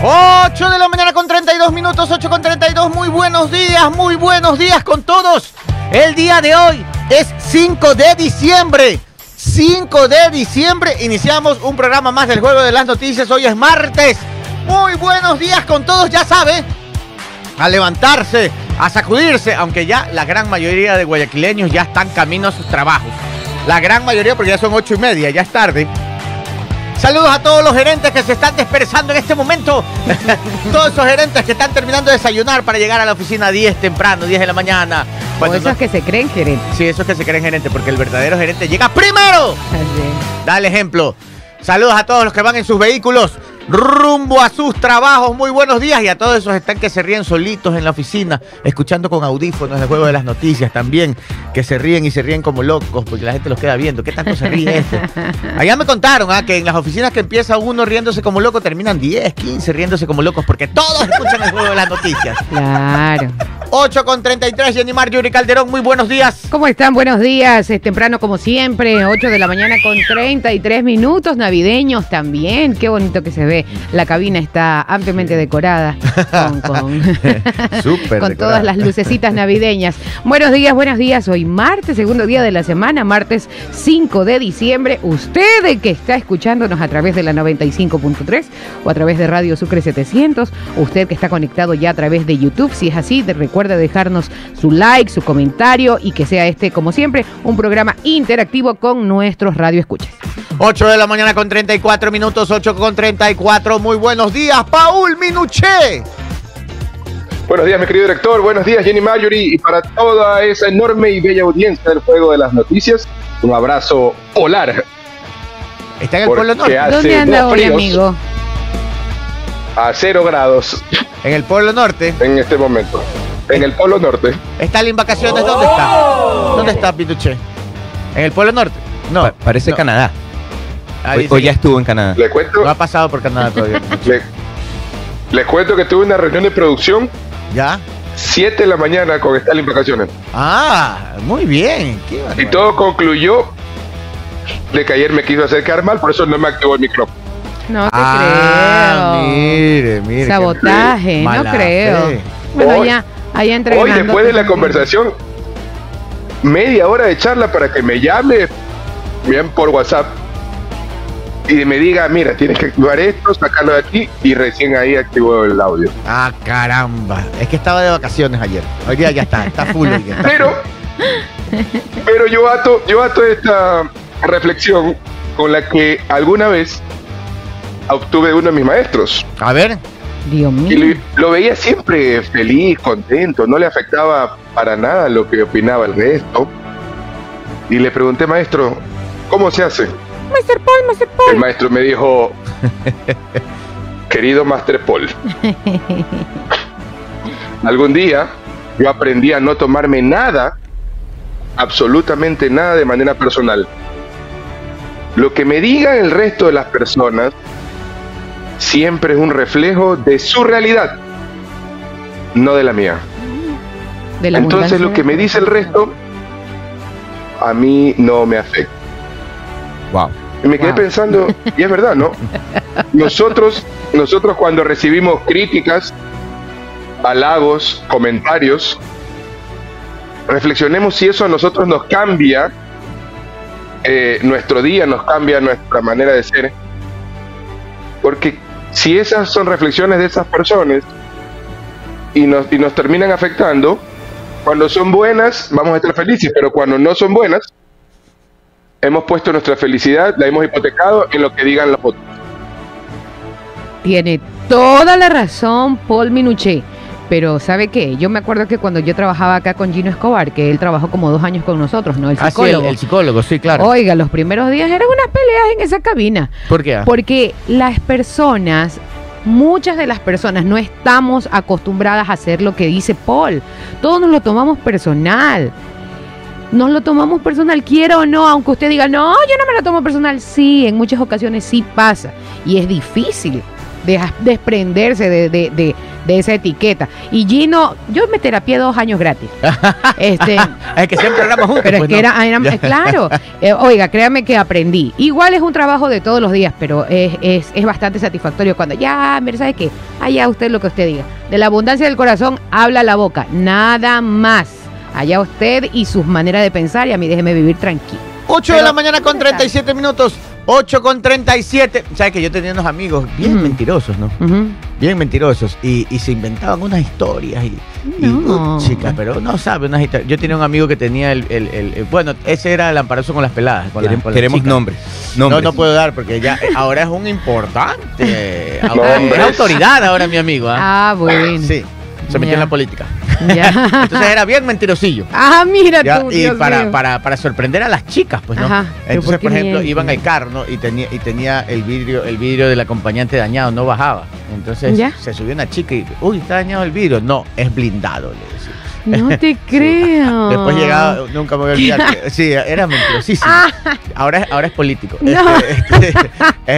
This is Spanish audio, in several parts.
8 de la mañana con 32 minutos, 8 con 32. Muy buenos días, muy buenos días con todos. El día de hoy es 5 de diciembre. 5 de diciembre iniciamos un programa más del Juego de las Noticias. Hoy es martes. Muy buenos días con todos, ya sabe. A levantarse, a sacudirse, aunque ya la gran mayoría de guayaquileños ya están camino a sus trabajos. La gran mayoría, porque ya son ocho y media, ya es tarde. Saludos a todos los gerentes que se están dispersando en este momento. todos esos gerentes que están terminando de desayunar para llegar a la oficina a 10 temprano, 10 de la mañana. O esos no- que se creen gerentes. Sí, esos que se creen gerente, porque el verdadero gerente llega primero. Dale ejemplo. Saludos a todos los que van en sus vehículos rumbo a sus trabajos. Muy buenos días. Y a todos esos están que se ríen solitos en la oficina, escuchando con audífonos el juego de las noticias también, que se ríen y se ríen como locos porque la gente los queda viendo. ¿Qué tanto se ríe este? Allá me contaron ah, que en las oficinas que empieza uno riéndose como loco, terminan 10, 15 riéndose como locos porque todos escuchan el juego de las noticias. Claro. 8 con 33, Jenny Mar, Yuri Calderón. Muy buenos días. ¿Cómo están? Buenos días. Es temprano como siempre, 8 de la mañana con 33 minutos navideños también. Qué bonito que se ve. La cabina está ampliamente decorada con, con- Súper con decorada. todas las lucecitas navideñas. Buenos días, buenos días. Hoy martes, segundo día de la semana, martes 5 de diciembre. Usted que está escuchándonos a través de la 95.3 o a través de Radio Sucre 700, usted que está conectado ya a través de YouTube, si es así, de- recuerde dejarnos su like, su comentario y que sea este, como siempre, un programa interactivo con nuestros radioescuchas. 8 de la mañana con 34 minutos, 8 con 34. Muy buenos días, Paul Minuché. Buenos días, mi querido director. Buenos días, Jenny Marjorie. Y para toda esa enorme y bella audiencia del Juego de las Noticias, un abrazo polar. Está en el Pueblo Norte. ¿Dónde anda hoy, amigo? A cero grados En el Pueblo Norte. en este momento. En el Polo Norte. ¿Está en vacaciones? ¿Dónde está? ¿Dónde está Minuché? ¿En el Pueblo Norte? No. Pa- parece no. Canadá. Ah, O, dice o ya estuvo en Canadá. Le cuento, No ha pasado por Canadá todavía. le, les cuento que tuve una reunión de producción ¿Ya? 7 de la mañana con Stalin Vacaciones. Ah, muy bien. Qué Y barbaridad. todo concluyó de que ayer me quiso hacer quedar mal, por eso no me activó el micrófono. No te Ah, creo. mire, mire. qué Sabotaje, no mala creo. fe. Bueno, Hoy- ya, entregando. Hoy, después de la conversación, media hora de charla para que me llame bien por WhatsApp y me diga, mira, tienes que activar esto, sacarlo de aquí y recién ahí activó el audio. Ah, caramba. Es que estaba de vacaciones ayer. Hoy día ya está, está full. está Pero, pero yo ato, yo ato esta reflexión con la que alguna vez obtuve uno de mis maestros. full. A ver. Dios Y mío. lo, lo veía siempre feliz, contento, no le afectaba para nada lo que opinaba el resto. Y le pregunté, maestro, ¿cómo se hace? Master Paul, Master Paul. El maestro me dijo, querido Master Paul, algún día yo aprendí a no tomarme nada, absolutamente nada de manera personal. Lo que me digan el resto de las personas siempre es un reflejo de su realidad, no de la mía. De la Entonces lo que me dice el resto a mí no me afecta. Wow. Y me quedé Wow. pensando, y es verdad, ¿no? Nosotros, nosotros cuando recibimos críticas, halagos, comentarios, reflexionemos si eso a nosotros nos cambia eh, nuestro día, nos cambia nuestra manera de ser. Porque si esas son reflexiones de esas personas y nos, y nos terminan afectando, cuando son buenas vamos a estar felices, pero cuando no son buenas, hemos puesto nuestra felicidad, la hemos hipotecado en lo que digan los otros. Tiene toda la razón Paul Minuché. Pero ¿sabe qué? Yo me acuerdo que cuando yo trabajaba acá con Gino Escobar, que él trabajó como dos años con nosotros, ¿no? El Ah, sí, el, psicólogo. el psicólogo, sí, claro. Oiga, los primeros días eran unas peleas en esa cabina. ¿Por qué? Porque las personas, muchas de las personas no estamos acostumbradas a hacer lo que dice Paul. Todos nos lo tomamos personal. Nos lo tomamos personal, quiera o no, aunque usted diga, no, yo no me lo tomo personal. Sí, en muchas ocasiones sí pasa. Y es difícil deja- desprenderse de, de- de- de esa etiqueta. Y Gino, yo me terapié dos años gratis. Este, Es que siempre éramos juntos. pero es pues, que ¿no? era, era- Ya. claro, Eh, oiga, créame que aprendí. Igual es un trabajo de todos los días, pero es, es, es bastante satisfactorio cuando ya, mire, ¿sabe qué? Allá usted lo que usted diga. De la abundancia del corazón habla la boca, nada más. Allá usted y sus maneras de pensar y a mí déjeme vivir tranquilo. 8 de la mañana con 37 minutos. 8 con 37. Sabes que yo tenía unos amigos bien mentirosos, ¿no? Bien mentirosos. Y, y se inventaban unas historias. Y, uh, chica, pero no sabe unas historias. Yo tenía un amigo que tenía el. el- el- el- bueno, ese era el amparoso con las peladas. Con las- Queremos, con las queremos chicas. nombres. No, nombres. no puedo dar porque ya eh, ahora es un importante. ahora es Nombres. autoridad ahora mi amigo. ¿ah? Ah, bueno. Sí, se metió en la política. Ya. Entonces era bien mentirosillo. Ah, mira Ya, tú, y Dios para, mío. para, para sorprender a las chicas, pues, ¿no? Ajá, Entonces, ¿por ejemplo, iban al carro, ¿no? Y tenía, y tenía el vidrio, el vidrio del acompañante dañado, no bajaba. Entonces Ya. se subió una chica y, uy, está dañado el vidrio. No, es blindado, le decía. No te creo. Después llegaba, nunca me voy a olvidar. que- sí, era mentirosísimo. Ahora, es- ahora es político. Ah. No. Este, este,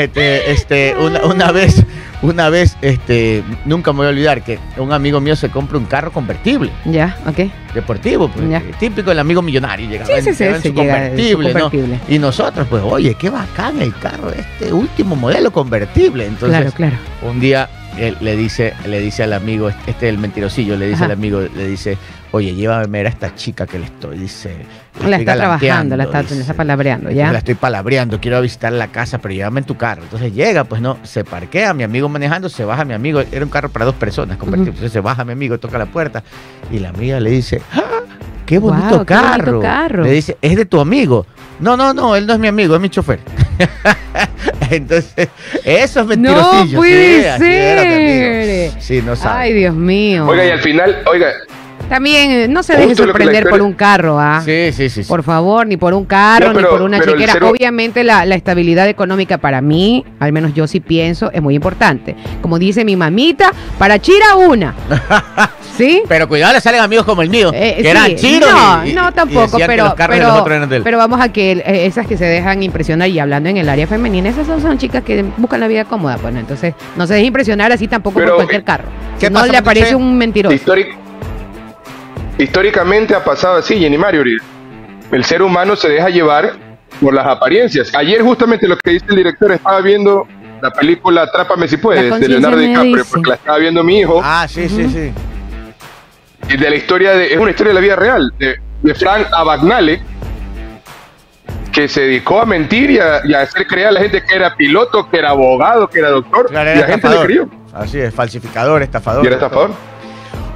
este, este, una, una vez, una vez, este, nunca me voy a olvidar que un amigo mío se compra un carro convertible Ya, ok. deportivo, pues, Ya. eh, típico el amigo millonario, llegaba Sí, sí, sí, en su llega convertible, ¿no? Y nosotros, pues, oye, qué bacán el carro, este último modelo convertible. Entonces, claro, claro. un día él le dice, le dice al amigo, este es el mentirosillo, le dice Ajá. al amigo, le dice, oye, llévame a ver a esta chica que le estoy, dice. La estoy está trabajando, la está, galanteando", la está dice. palabreando, La ¿ya? estoy palabreando, quiero visitar la casa, pero llévame en tu carro. Entonces llega, pues no, se parquea, mi amigo manejando, se baja mi amigo, era un carro para dos personas, convertible. Entonces se baja mi amigo, toca la puerta y la amiga le dice, ¡Ah, qué bonito, qué bonito carro. carro. Le dice, es de tu amigo. No, no, no, él no es mi amigo, es mi chofer. Entonces, eso es mentirosillo. No puede sí, era ser. Sí, no sabe. Ay, Dios mío. Oiga, y al final, oiga, También eh, no se deje sorprender por un carro, ¿ah? Sí, sí, sí. sí. Por favor, ni por un carro, No, pero- ni por una chequera. hu- Obviamente la, la estabilidad económica para mí, al menos yo sí pienso, es muy importante. Como dice mi mamita, para chira una. ¿Sí? Pero cuidado, le salen amigos como el mío, Eh, que sí, eran chinos. No, y- no tampoco, pero, pero, vamos a que eh, esas que se dejan impresionar y hablando en el área femenina, esas son, son chicas que buscan la vida cómoda, bueno, entonces no se deje impresionar así tampoco Pero, por cualquier eh, carro. ¿qué Si no le aparece un mentiroso. históric- históricamente ha pasado así, Jenny Mario. El ser humano se deja llevar por las apariencias. Ayer justamente lo que dice el director, estaba viendo la película Atrápame si puedes, de Leonardo DiCaprio, porque la estaba viendo mi hijo, Ah, sí, sí, sí. y de la historia de, es una historia de la vida real, de, de Frank Abagnale, que se dedicó a mentir y a, y a hacer creer a la gente que era piloto, que era abogado, que era doctor, Claro, y la gente le creyó, Así es, falsificador, estafador. y era estafador.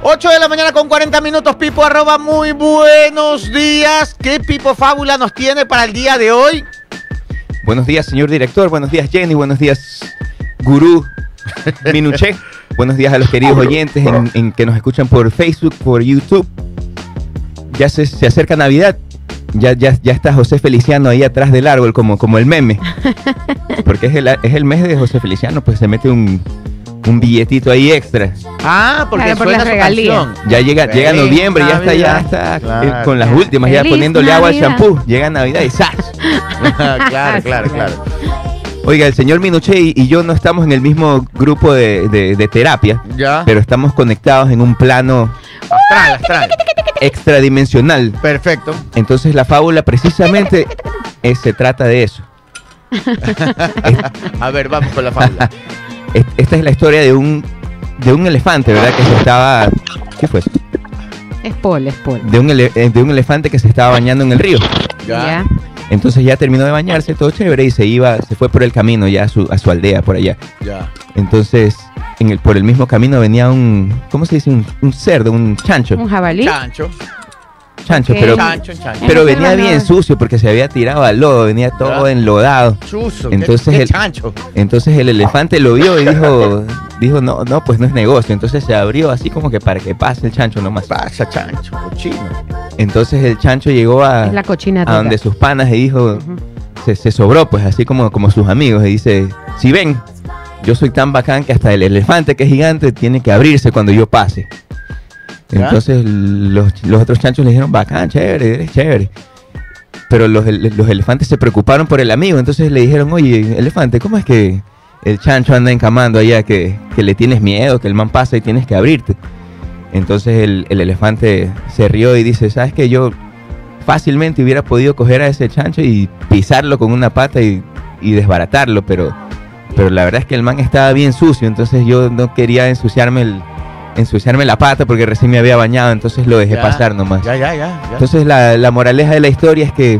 8 de la mañana con 40 minutos, Pipo, arroba, muy buenos días. ¿Qué Pipo Fábula nos tiene para el día de hoy? Buenos días, señor director. Buenos días, Jenny. Buenos días, Gurú Minuché. Buenos días a los queridos oyentes en, en que nos escuchan por Facebook, por YouTube. Ya se, se acerca Navidad. Ya, ya, ya está José Feliciano ahí atrás del árbol, como, como el meme. Porque es el, es el mes de José Feliciano, pues se mete un, un billetito ahí extra. Ah, porque Claro, por suena su canción. Ya llega, llega Feliz noviembre, ya está, ya está Claro. eh, con las últimas, ya poniéndole agua al champú. Llega Navidad y ¡zas! claro, claro, claro. Oiga, el señor Minuché y, y yo no estamos en el mismo grupo de, de- de terapia, Ya. pero estamos conectados en un plano Astral, astral. extradimensional. Perfecto. Entonces la fábula precisamente eh, se trata de eso. A ver, vamos con la fábula. Es- Esta es la historia de un de un elefante, ¿verdad? Que se estaba ¿Qué fue? eso? Es Paul, es Paul. De un, ele- eh, de un elefante que se estaba bañando en el río. Ya. Entonces ya terminó de bañarse, todo chévere, y se iba, se fue por el camino ya a su, a su aldea por allá. Ya. Entonces, en el, por el mismo camino venía un, ¿cómo se dice? Un, un cerdo, un chancho. Un jabalí. Chancho. Chancho, pero, Chancho, chancho. pero venía bien sucio porque se había tirado al lodo, venía todo enlodado. Chuzo. Entonces ¿qué, qué el- chancho? Entonces el elefante lo vio y dijo, dijo, no, no, pues no es negocio. Entonces se abrió así como que para que pase el chancho nomás. Pasa, chancho, cochino. Entonces el chancho llegó a, la cochina a toda. donde sus panas y dijo, se sobró, pues así como, como sus amigos. Y dice, si ven, yo soy tan bacán que hasta el elefante que es gigante tiene que abrirse cuando yo pase. Entonces los, los otros chanchos le dijeron, bacán, chévere, eres chévere. Pero los, los elefantes se preocuparon por el amigo, entonces le dijeron, oye, elefante, ¿cómo es que el chancho anda encamando allá, que, que le tienes miedo, que el man pasa y tienes que abrirte. Entonces el, el elefante se rió y dice, ¿sabes que Yo fácilmente hubiera podido coger a ese chancho y pisarlo con una pata y, y desbaratarlo, pero, pero la verdad es que el man estaba bien sucio, entonces yo no quería ensuciarme el ensuciarme la pata porque recién me había bañado, entonces lo dejé Ya, pasar nomás. Ya, ya, ya. ya. Entonces la, la moraleja de la historia es que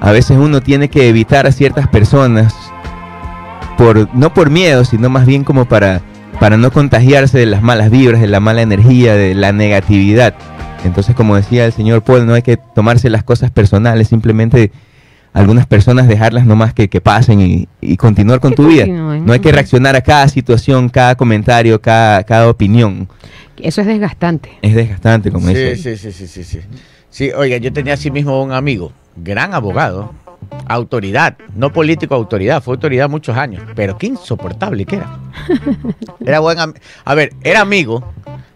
a veces uno tiene que evitar a ciertas personas por no por miedo, sino más bien como para para no contagiarse de las malas vibras, de la mala energía, de la negatividad. Entonces, como decía el señor Paul, no hay que tomarse las cosas personales, simplemente algunas personas dejarlas nomás que, que pasen y, y continuar con Que tu vida. No hay que reaccionar a cada situación, cada comentario, cada, cada opinión. Eso es desgastante. Es desgastante, como dice. Sí, sí, sí, sí, sí, sí. Sí, oiga, yo tenía así mismo un amigo, gran abogado, autoridad, no político, autoridad, fue autoridad muchos años, pero qué insoportable que era. Era buen A ver, era amigo,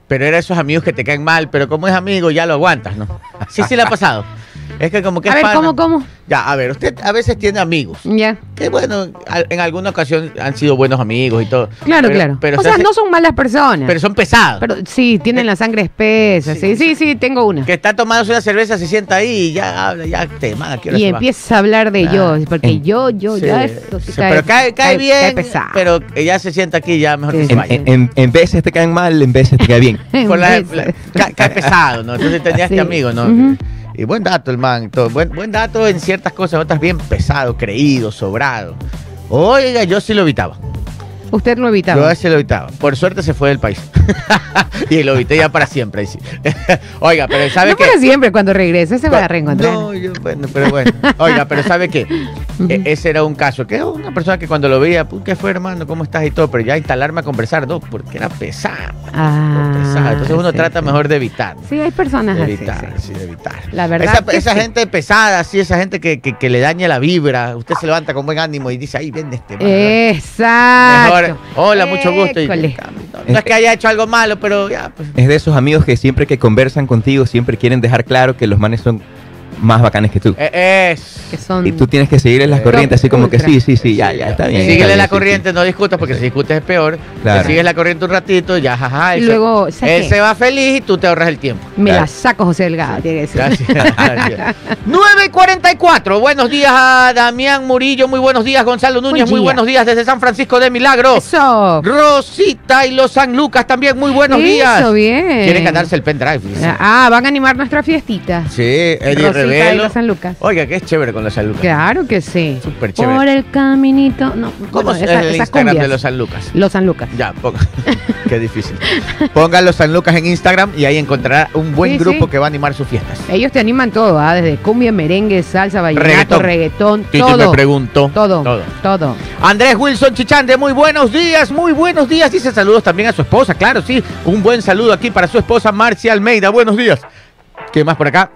pero era esos amigos que te caen mal, pero como es amigo ya lo aguantas, ¿no? Sí, sí le ha pasado. Es que como que A es ver, pana. ¿cómo, cómo? Ya, a ver, usted a veces tiene amigos. Ya. Que bueno, al- en alguna ocasión han sido buenos amigos y todo. Claro, Pero- claro. Pero, o se sea, hace- no son malas personas. pero son pesados. Pero sí, tienen la sangre espesa. Sí, sí, sí, tengo una. que está tomándose una cerveza, se sienta ahí y ya habla, ya te manda, ¿qué hora Y se va? empieza a hablar de Ah. yo, porque En- yo, yo, Sí, ya esto sí cae, pero cae, cae bien, cae pesado. pero ella se sienta aquí ya mejor que Sí, se En, vaya. en- en- en veces te caen mal, en veces te cae bien. Por la- En la- veces. ca- cae pesado, ¿no? Entonces tenía Sí. este amigo, ¿no? Ujú. Y buen dato el man. Buen, buen dato en ciertas cosas, otras bien pesado, creído, sobrado. Oiga, yo sí lo evitaba. Usted lo evitaba. Yo sí lo evitaba. Por suerte se fue del país. y lo evité ya para siempre. sí. Oiga, pero ¿sabe no qué? para siempre, cuando regrese se va a reencontrar. No, yo, bueno, pero bueno. Oiga, pero ¿sabe qué? E- ese era un caso, que era una persona que cuando lo veía, "Pues, ¿qué fue, hermano? ¿Cómo estás? Y todo, pero ya instalarme a conversar, no, porque era pesado. Ah, pesado. Entonces uno sí, trata sí. mejor de evitar. Sí, hay personas De evitar, sí. sí, de evitar. La verdad Esa, que gente pesada, sí, esa gente que, que, que le daña la vibra. Usted se levanta con buen ánimo y dice, ahí viene este man, Exacto. Mejor, hola, mucho gusto. Y, no es que haya hecho algo malo, pero ya, pues. Es de esos amigos que siempre que conversan contigo, siempre quieren dejar claro que los manes son más bacanes que tú. eh, es. Que son Y tú tienes que seguirles las corrientes, así como que sí, sí, sí, ya, ya, está bien. está Síguele bien, la sí, corriente, no discutas, porque si discutes es peor. Claro. Sigues la corriente un ratito, ya, jaja. Y él luego, se, ¿sabes él qué? se va feliz y tú te ahorras el tiempo. me Claro. la saco José Delgado, tiene que ser. Gracias. gracias. 9 y 44. Buenos días a Damián Murillo. Muy buenos días, Gonzalo Núñez. Buen Muy día. buenos días desde San Francisco de Milagro. Eso. Rosita y los San Lucas también. Muy buenos días. Eso, bien. Quieren ganarse el pendrive. Ah, van a animar nuestra fiestita. Sí, Eddie San Lucas. Oiga, que es chévere con los San Lucas. Claro que sí. Súper chévere. Por el caminito. No, ¿Cómo bueno, es esa- el esas Instagram cumbias. de los San Lucas? Los San Lucas. Ya, ponga. Qué difícil. Pongan los San Lucas en Instagram y ahí encontrará un buen Sí, grupo sí. que va a animar sus fiestas. Ellos te animan todo, ¿ah? desde cumbia, merengue, salsa, vallenato, Reggaetón. reggaetón, Titi todo. me preguntó. todo, Todo. todo. Andrés Wilson Chichande, muy buenos días, muy buenos días. Dice saludos también a su esposa, claro, sí. Un buen saludo aquí para su esposa Marcia Almeida. Buenos días. ¿Qué más por acá?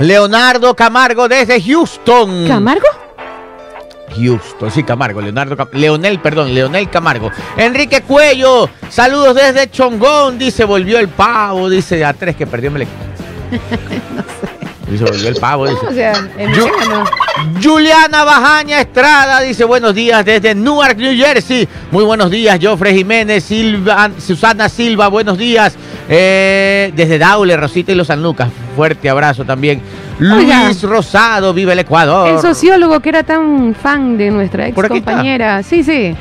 Leonardo Camargo desde Houston. ¿Camargo? Houston, sí, Camargo, Leonardo Cam- Leonel, perdón, Leonel Camargo. Enrique Cuello, saludos desde Chongón, dice, volvió el pavo, dice, a tres que perdió Melec. Dice, volvió el pavo, dice. O sea, no. Juliana Bajaña Estrada dice buenos días desde Newark, New Jersey. Muy buenos días, Jofre Jiménez, Silva, Susana Silva, buenos días. Eh, desde Daule, Rosita y los San Lucas. Fuerte abrazo también. Oiga. Luis Rosado, vive el Ecuador. El sociólogo que era tan fan de nuestra ex compañera. Sí, sí.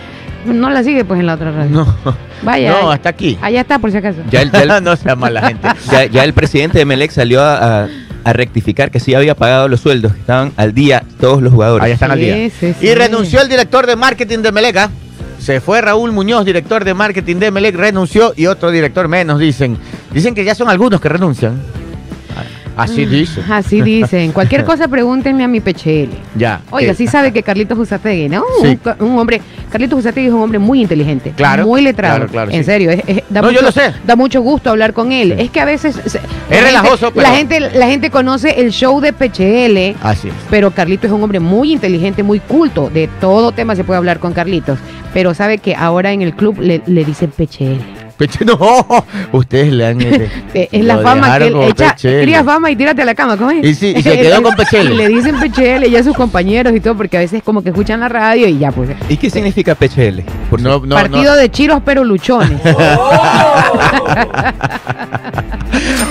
No la sigue pues en la otra radio. No, Vaya. no, hasta aquí. Allá está por si acaso. Ya el, ya el- no sea mala gente. ya- ya el presidente de Melec salió a, a- a rectificar que sí había pagado los sueldos, que estaban al día todos los jugadores. Ahí están al día. sí, sí. Y renunció el director de marketing de Meleca. Se fue Raúl Muñoz, director de marketing de Melec, renunció y otro director menos, dicen. Dicen que ya son algunos que renuncian. Así dicen. Así dicen. Cualquier cosa pregúntenle a mi PCL. Ya. Oiga, Eh, sí sabe que Carlitos Usategui, ¿no? Sí. Un, un hombre, Carlitos Usategui es un hombre muy inteligente, Claro, muy letrado. claro, claro, en sí. serio, es- es- da, No, mucho, yo lo sé. da mucho gusto hablar con él. Es que a veces se- gente- relajoso, pero- la gente, la gente conoce el show de PCL. Así es. Pero Carlitos es un hombre muy inteligente, muy culto. De todo tema se puede hablar con Carlitos. Pero sabe que ahora en el club le, le dicen PCL. Peche, no, ustedes le han... este, Eh, es la fama que él echa. Pechele. Cría fama y tírate a la cama, ¿cómo es? Y sí, y se quedó con Pechele. Y le dicen Pechele ya a sus compañeros y todo, porque a veces como que escuchan la radio y ya, pues. ¿Y qué significa PHL? Por No, no, Partido no. de chiros pero luchones.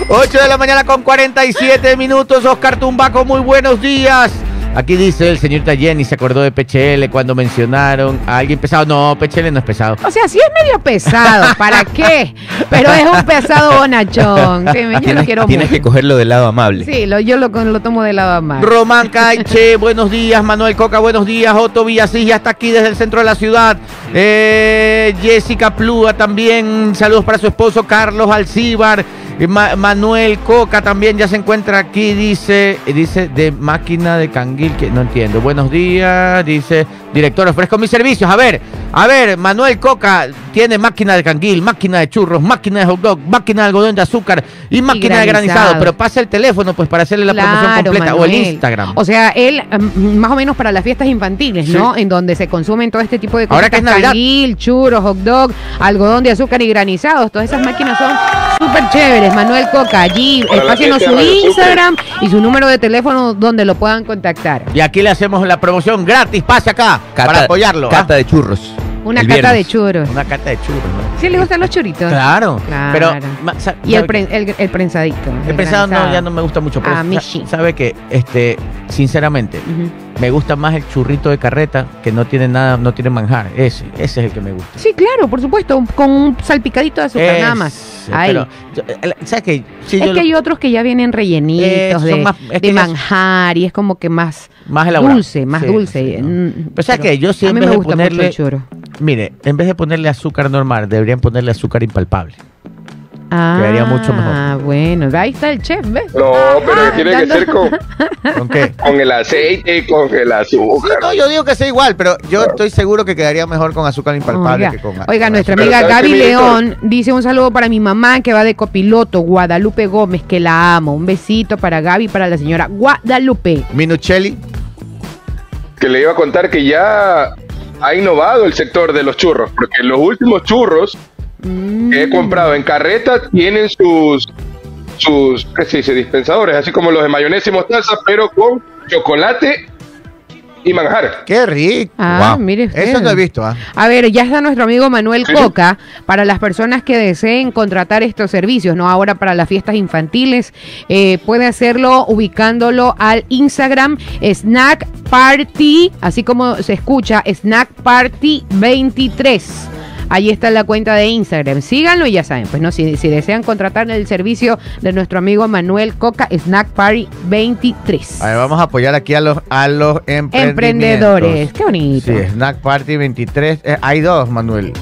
8 de la mañana con 47 minutos. Oscar Tumbaco, muy buenos días. Aquí dice el señor Jenny se acordó de PHL cuando mencionaron a alguien pesado. No, PHL no es pesado. O sea, sí es medio pesado, ¿para qué? Pero es un pesado bonachón. Sí, yo lo tienes, quiero tienes mucho. que cogerlo del lado amable. Sí, lo- yo lo, lo tomo de lado a más. Román Caiche, buenos días. Manuel Coca, buenos días. Otto Villasís ya está aquí desde el centro de la ciudad. Eh, Jessica Plúa también. Saludos para su esposo Carlos Alcíbar. Eh, Ma- Manuel Coca también ya se encuentra aquí. Dice, dice de máquina de canguil, que no entiendo. Buenos días. Dice, director, ofrezco mis servicios. A ver, a ver, Manuel Coca tiene máquina de canguil, máquina de churros, máquina de hot dog, máquina de algodón de azúcar y máquina de granizado. granizado. Pero pasa el teléfono pues para hacerle la promoción completa o el. Instagram. O sea, él, mm, más o menos para las fiestas infantiles, ¿no? En donde se consumen todo este tipo de cosas. Ahora que es Navidad. churros, hot dog, algodón de azúcar y granizados. Todas esas máquinas son súper chéveres. Manuel Coca, allí, la pásenos su. Instagram y su número de teléfono donde lo puedan contactar. Y aquí le hacemos la promoción gratis, pase acá para apoyarlo. ¿ah? Cata de churros. Una cata de churros. Una cata de churros. ¿no? ¿Sí le gustan los churitos? Claro, Claro. pero Y el, pre- el, el prensadito. el no, granizado. ya no me gusta mucho. Pero A mí sí. sabe que, este, sinceramente, me gusta más el churrito de carreta que no tiene nada, no tiene manjar. Ese, ese es el que me gusta. Sí, claro, por supuesto, con un salpicadito de azúcar nada más. Pero, ¿sabes qué? Sí, es que lo- hay otros que ya vienen rellenitos Eh, de, más- es de que ya- manjar y es como que más más elaborado. dulce, más Sí, dulce. sí, ¿no? Mm, Pero ¿sabes qué? Yo sí mí vez me gusta mucho ponerle- el churro. Mire, en vez de ponerle azúcar normal, deberían ponerle azúcar impalpable. Ah, Quedaría mucho mejor. bueno, ahí está el chef, ¿ves? No, pero tiene que ser con, ¿Con qué? con el aceite, con el Sí, azúcar. no, yo digo que sea igual, pero yo estoy seguro que quedaría mejor con azúcar impalpable Oiga, que con oiga, con nuestra amiga ¿sabes Gaby? León dice un saludo para mi mamá que va de copiloto, Guadalupe Gómez, que la amo. Un besito para Gaby y para la señora Guadalupe. Minuchelli. Que le iba a contar que ya ha innovado el sector de los churros, porque los últimos churros Mm. que he comprado en carreta tienen sus, sus ¿qué se dice? dispensadores, así como los de mayonesa y mostaza, pero con chocolate y manjar. Qué rico. Ah, Wow. mire usted. Eso no he visto, ¿ah? A ver, ya está nuestro amigo Manuel Sí. Coca para las personas que deseen contratar estos servicios, ¿no? Ahora para las fiestas infantiles, eh, puede hacerlo ubicándolo al Instagram Snack Party, así como se escucha, Snack Party 23. Ahí está la cuenta de Instagram. Síganlo y ya saben, pues no, si, si desean contratar el servicio de nuestro amigo Manuel Coca, Snack Party 23. A ver, vamos a apoyar aquí a los, a los emprendedores. Emprendedores, qué bonito. Sí, Snack Party 23. eh, hay dos, Manuel.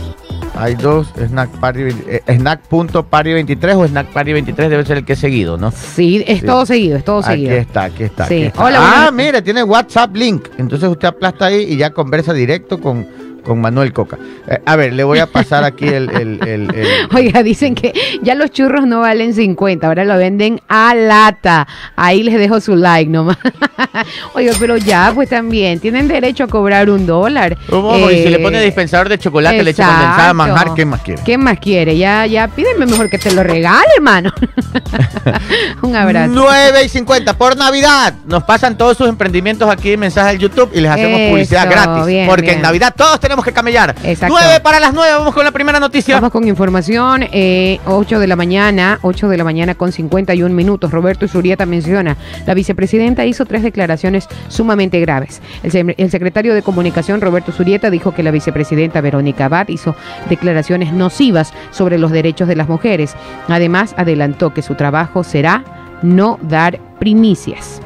Hay dos Snack Party 20 eh, Snack.party 23 o Snack Party 23 debe ser el que he seguido, ¿no? Sí, es Sí. todo seguido, es todo Aquí seguido. está, aquí está. Sí. aquí está. Hola, ah, buenas- mira, tiene WhatsApp link. Entonces usted aplasta ahí y ya conversa directo con, con Manuel Coca. Eh, a ver, le voy a pasar aquí el... el- el- el- Oiga, dicen que ya los churros no valen 50, ahora lo venden a lata. Ahí les dejo su like nomás. Oiga, pero ya, pues también tienen derecho a cobrar un dólar. ¿Cómo? y si le Eh, pone dispensador de chocolate, leche exacto. condensada, manjar, ¿qué más quiere? ¿Qué más quiere? Ya, ya, pídeme mejor que te lo regale, hermano. un abrazo. 9 y 50 por Navidad. Nos pasan todos sus emprendimientos aquí en mensaje al YouTube y les hacemos Eso, publicidad gratis. bien, porque bien. en Navidad todos tenemos que camellar. Exacto. 9 para las 9, vamos con la primera noticia. Vamos con información, eh, 8 de la mañana, 8 de la mañana con 51 minutos. Roberto Isurieta menciona, la vicepresidenta hizo tres declaraciones sumamente graves. El, se- el secretario de Comunicación, Roberto Isurieta, dijo que la vicepresidenta Verónica Abad hizo declaraciones nocivas sobre los derechos de las mujeres. Además, adelantó que su trabajo será no dar primicias.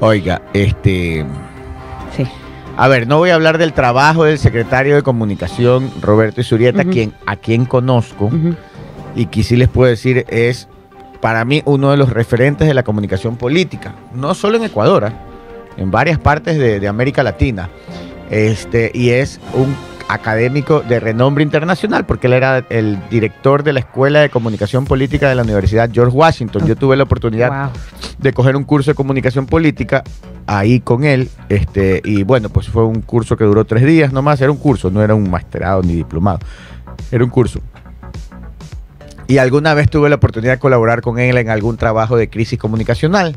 Oiga, este... A ver, no voy a hablar del trabajo del secretario de Comunicación, Roberto Isurieta, quien, a quien conozco y que sí les puedo decir es para mí uno de los referentes de la comunicación política, no solo en Ecuador, ¿ah? en varias partes de, de América Latina. Este, y es un académico de renombre internacional, porque él era el director de la Escuela de Comunicación Política de la Universidad George Washington. Yo tuve la oportunidad Wow. de coger un curso de comunicación política ahí con él. Este, y bueno, pues fue un curso que duró tres días nomás. Era un curso, no era un masterado ni diplomado. Era un curso. y alguna vez tuve la oportunidad de colaborar con él en algún trabajo de crisis comunicacional.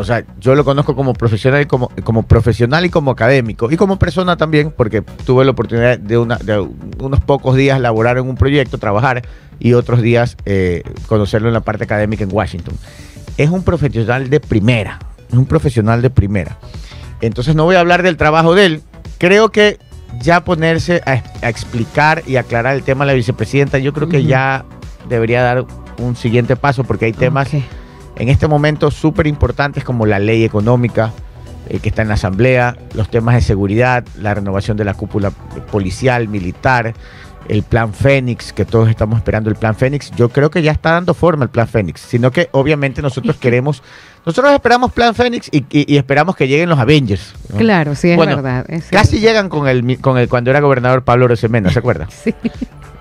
O sea, yo lo conozco como profesional y como, como profesional y como académico y como persona también, porque tuve la oportunidad de, una, de unos pocos días laborar en un proyecto, trabajar y otros días eh, conocerlo en la parte académica en Washington. Es un profesional de primera, es un profesional de primera. Entonces no voy a hablar del trabajo de él. Creo que ya ponerse a, explicar y aclarar el tema de la vicepresidenta, yo creo que ya debería dar un siguiente paso porque hay temas en este momento súper importantes como la ley económica eh, que está en la Asamblea, los temas de seguridad, la renovación de la cúpula policial, militar, el plan Fénix, que todos estamos esperando el plan Fénix. Yo creo que ya está dando forma el plan Fénix, sino que obviamente nosotros queremos nosotros esperamos Plan Fénix y, esperamos que lleguen los Avengers. Claro, sí, es verdad. casi llegan con el, con el cuando era gobernador Pablo Rosemena, ¿se acuerda? sí.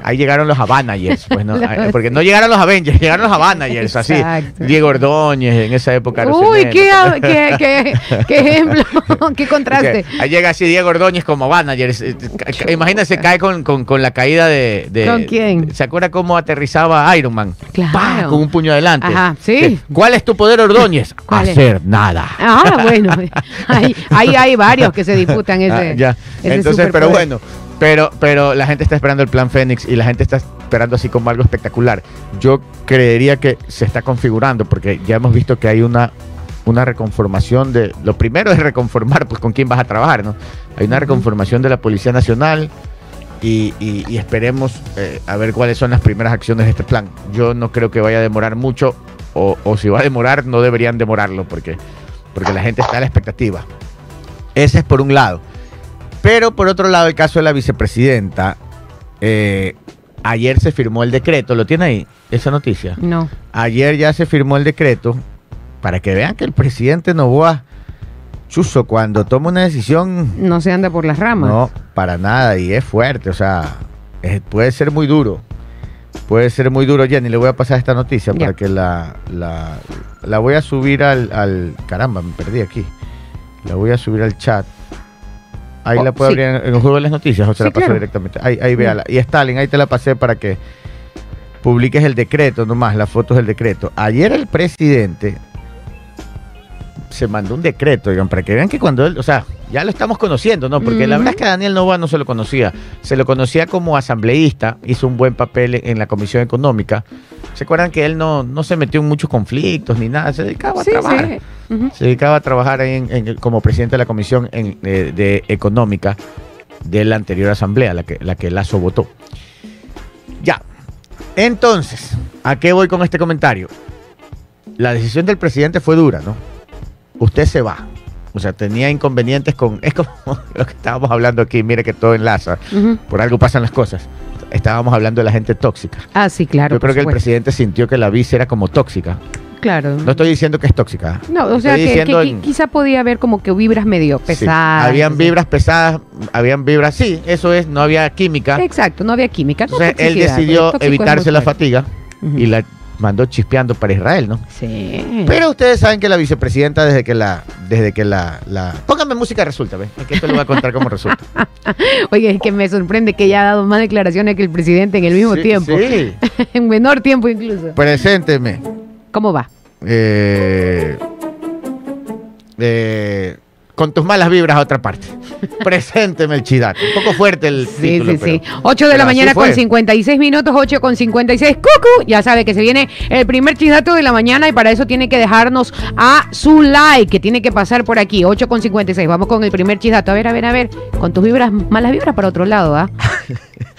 Ahí llegaron los Avanagers, pues no, porque no llegaron los Avengers, llegaron los Avanagers, así. Diego Ordóñez en esa época. Uy, qué, qué, qué, ejemplo, qué contraste. ahí llega así Diego Ordóñez como Avanagers. Eh, imagínense, cae con, con, la caída de, ¿Con quién? ¿Se acuerda cómo aterrizaba Iron Man? Claro. Con un puño adelante. Ajá, sí. ¿Cuál es tu poder, Ordóñez? Hacer nada. Ah, bueno. Ahí hay, hay, varios que se disputan ese. Ah, ya. Entonces, pero bueno pero, pero la gente está esperando el plan Fénix y la gente está esperando así como algo espectacular. Yo creería que se está configurando porque ya hemos visto que hay una, una reconformación de... Lo primero es reconformar pues con quién vas a trabajar, ¿no? Hay una reconformación de la Policía Nacional y, esperemos eh, a ver cuáles son las primeras acciones de este plan. Yo no creo que vaya a demorar mucho o, o si va a demorar no deberían demorarlo porque, porque la gente está a la expectativa. Ese es por un lado. Pero por otro lado, el caso de la vicepresidenta, eh, ayer se firmó el decreto, ¿lo tiene ahí esa noticia? No. Ayer ya se firmó el decreto para que vean que el presidente Novoa, chuso, cuando toma una decisión... No se anda por las ramas. No, para nada, y es fuerte, o sea, puede ser muy duro. Puede ser muy duro, Jenny. Le voy a pasar esta noticia para que la, la, voy a subir al, al. Caramba, me perdí aquí. La voy a subir al chat. Ahí oh, la puedo abrir en, el juego de las noticias o se la paso directamente. Ahí, ahí véala. Y Stalin, ahí te la pasé para que publiques el decreto nomás, las fotos del decreto. Ayer el presidente se mandó un decreto, digan, para que vean que cuando él, o sea, ya lo estamos conociendo, ¿no? Porque la verdad es que Daniel Nova no se lo conocía. Se lo conocía como asambleísta, hizo un buen papel en la Comisión Económica. ¿Se acuerdan que él no, no se metió en muchos conflictos ni nada? Se dedicaba a trabajar. Se dedicaba a trabajar ahí en, como presidente de la Comisión de, Económica de la anterior asamblea, la que, la que Lazo votó. Ya. Entonces, ¿a qué voy con este comentario? La decisión del presidente fue dura, ¿no? Usted se va. O sea, tenía inconvenientes con... Es como lo que estábamos hablando aquí, mire que todo enlaza. Por algo pasan las cosas. Estábamos hablando de la gente tóxica. Ah, sí, claro. Yo creo que el presidente sintió que la vice era como tóxica. Claro. No estoy diciendo que es tóxica. No, o sea, que, quizá podía haber como que vibras medio pesadas. Habían vibras pesadas, habían vibras, sí, eso es, no había química. Exacto, no había química. Entonces él decidió evitarse la fatiga y la mandó chispeando para Israel, ¿no? Sí. Pero ustedes saben que la vicepresidenta desde que la, desde que la, la... pónganme música resulta, ¿ves? que esto le voy a contar cómo resulta. Oye, es que me sorprende que ella ha dado más declaraciones que el presidente en el mismo tiempo. Sí. en menor tiempo incluso. Presénteme. ¿Cómo va? Eh, eh, con tus malas vibras a otra parte. Presénteme el chidato. Un poco fuerte el sí, Sí, sí, 8 de la mañana con 56 minutos, 8 con 56. ¡Cucu! Ya sabe que se viene el primer chidato de la mañana y para eso tiene que dejarnos a su like, que tiene que pasar por aquí. 8 con 56. Vamos con el primer chidato. A ver, a ver, a ver. Con tus vibras, malas vibras para otro lado, ¿ah?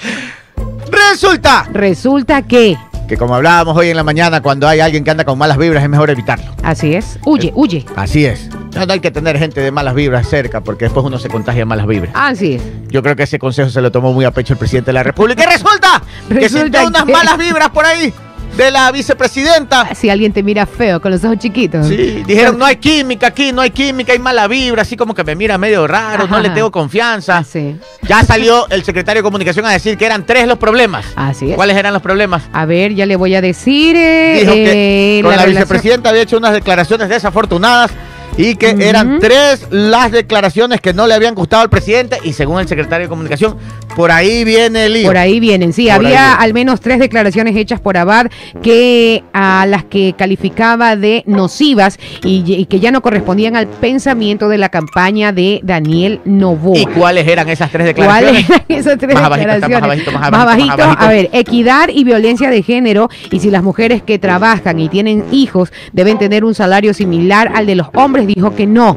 Resulta. Resulta que que como hablábamos hoy en la mañana, cuando hay alguien que anda con malas vibras es mejor evitarlo. Así es. Huye, huye. Así es. No, hay que tener gente de malas vibras cerca porque después uno se contagia de malas vibras. Así es. Yo creo que ese consejo se lo tomó muy a pecho el presidente de la República. Y resulta, que sintió unas malas vibras por ahí de la vicepresidenta. Si alguien te mira feo con los ojos chiquitos. Sí, dijeron, no hay química aquí, no hay química, hay mala vibra, así como que me mira medio raro, no le tengo confianza. Ah, sí. Ya salió el secretario de Comunicación a decir que eran tres los problemas. Así es. ¿Cuáles eran los problemas? A ver, ya le voy a decir. Eh, Dijo que eh, con la, vicepresidenta había hecho unas declaraciones desafortunadas y que eran tres las declaraciones que no le habían gustado al presidente y según el secretario de Comunicación, por ahí viene el lío. Por ahí vienen, sí, Por había al menos tres declaraciones hechas por Abad que a las que calificaba de nocivas y, y que ya no correspondían al pensamiento de la campaña de Daniel Novoa. ¿Y cuáles eran esas tres declaraciones? ¿Cuáles eran esas tres Más abajito, declaraciones? más abajito, más Más abajito, abajito, más abajito. a ver, equidad y violencia de género y si las mujeres que trabajan y tienen hijos deben tener un salario similar al de los hombres, dijo que no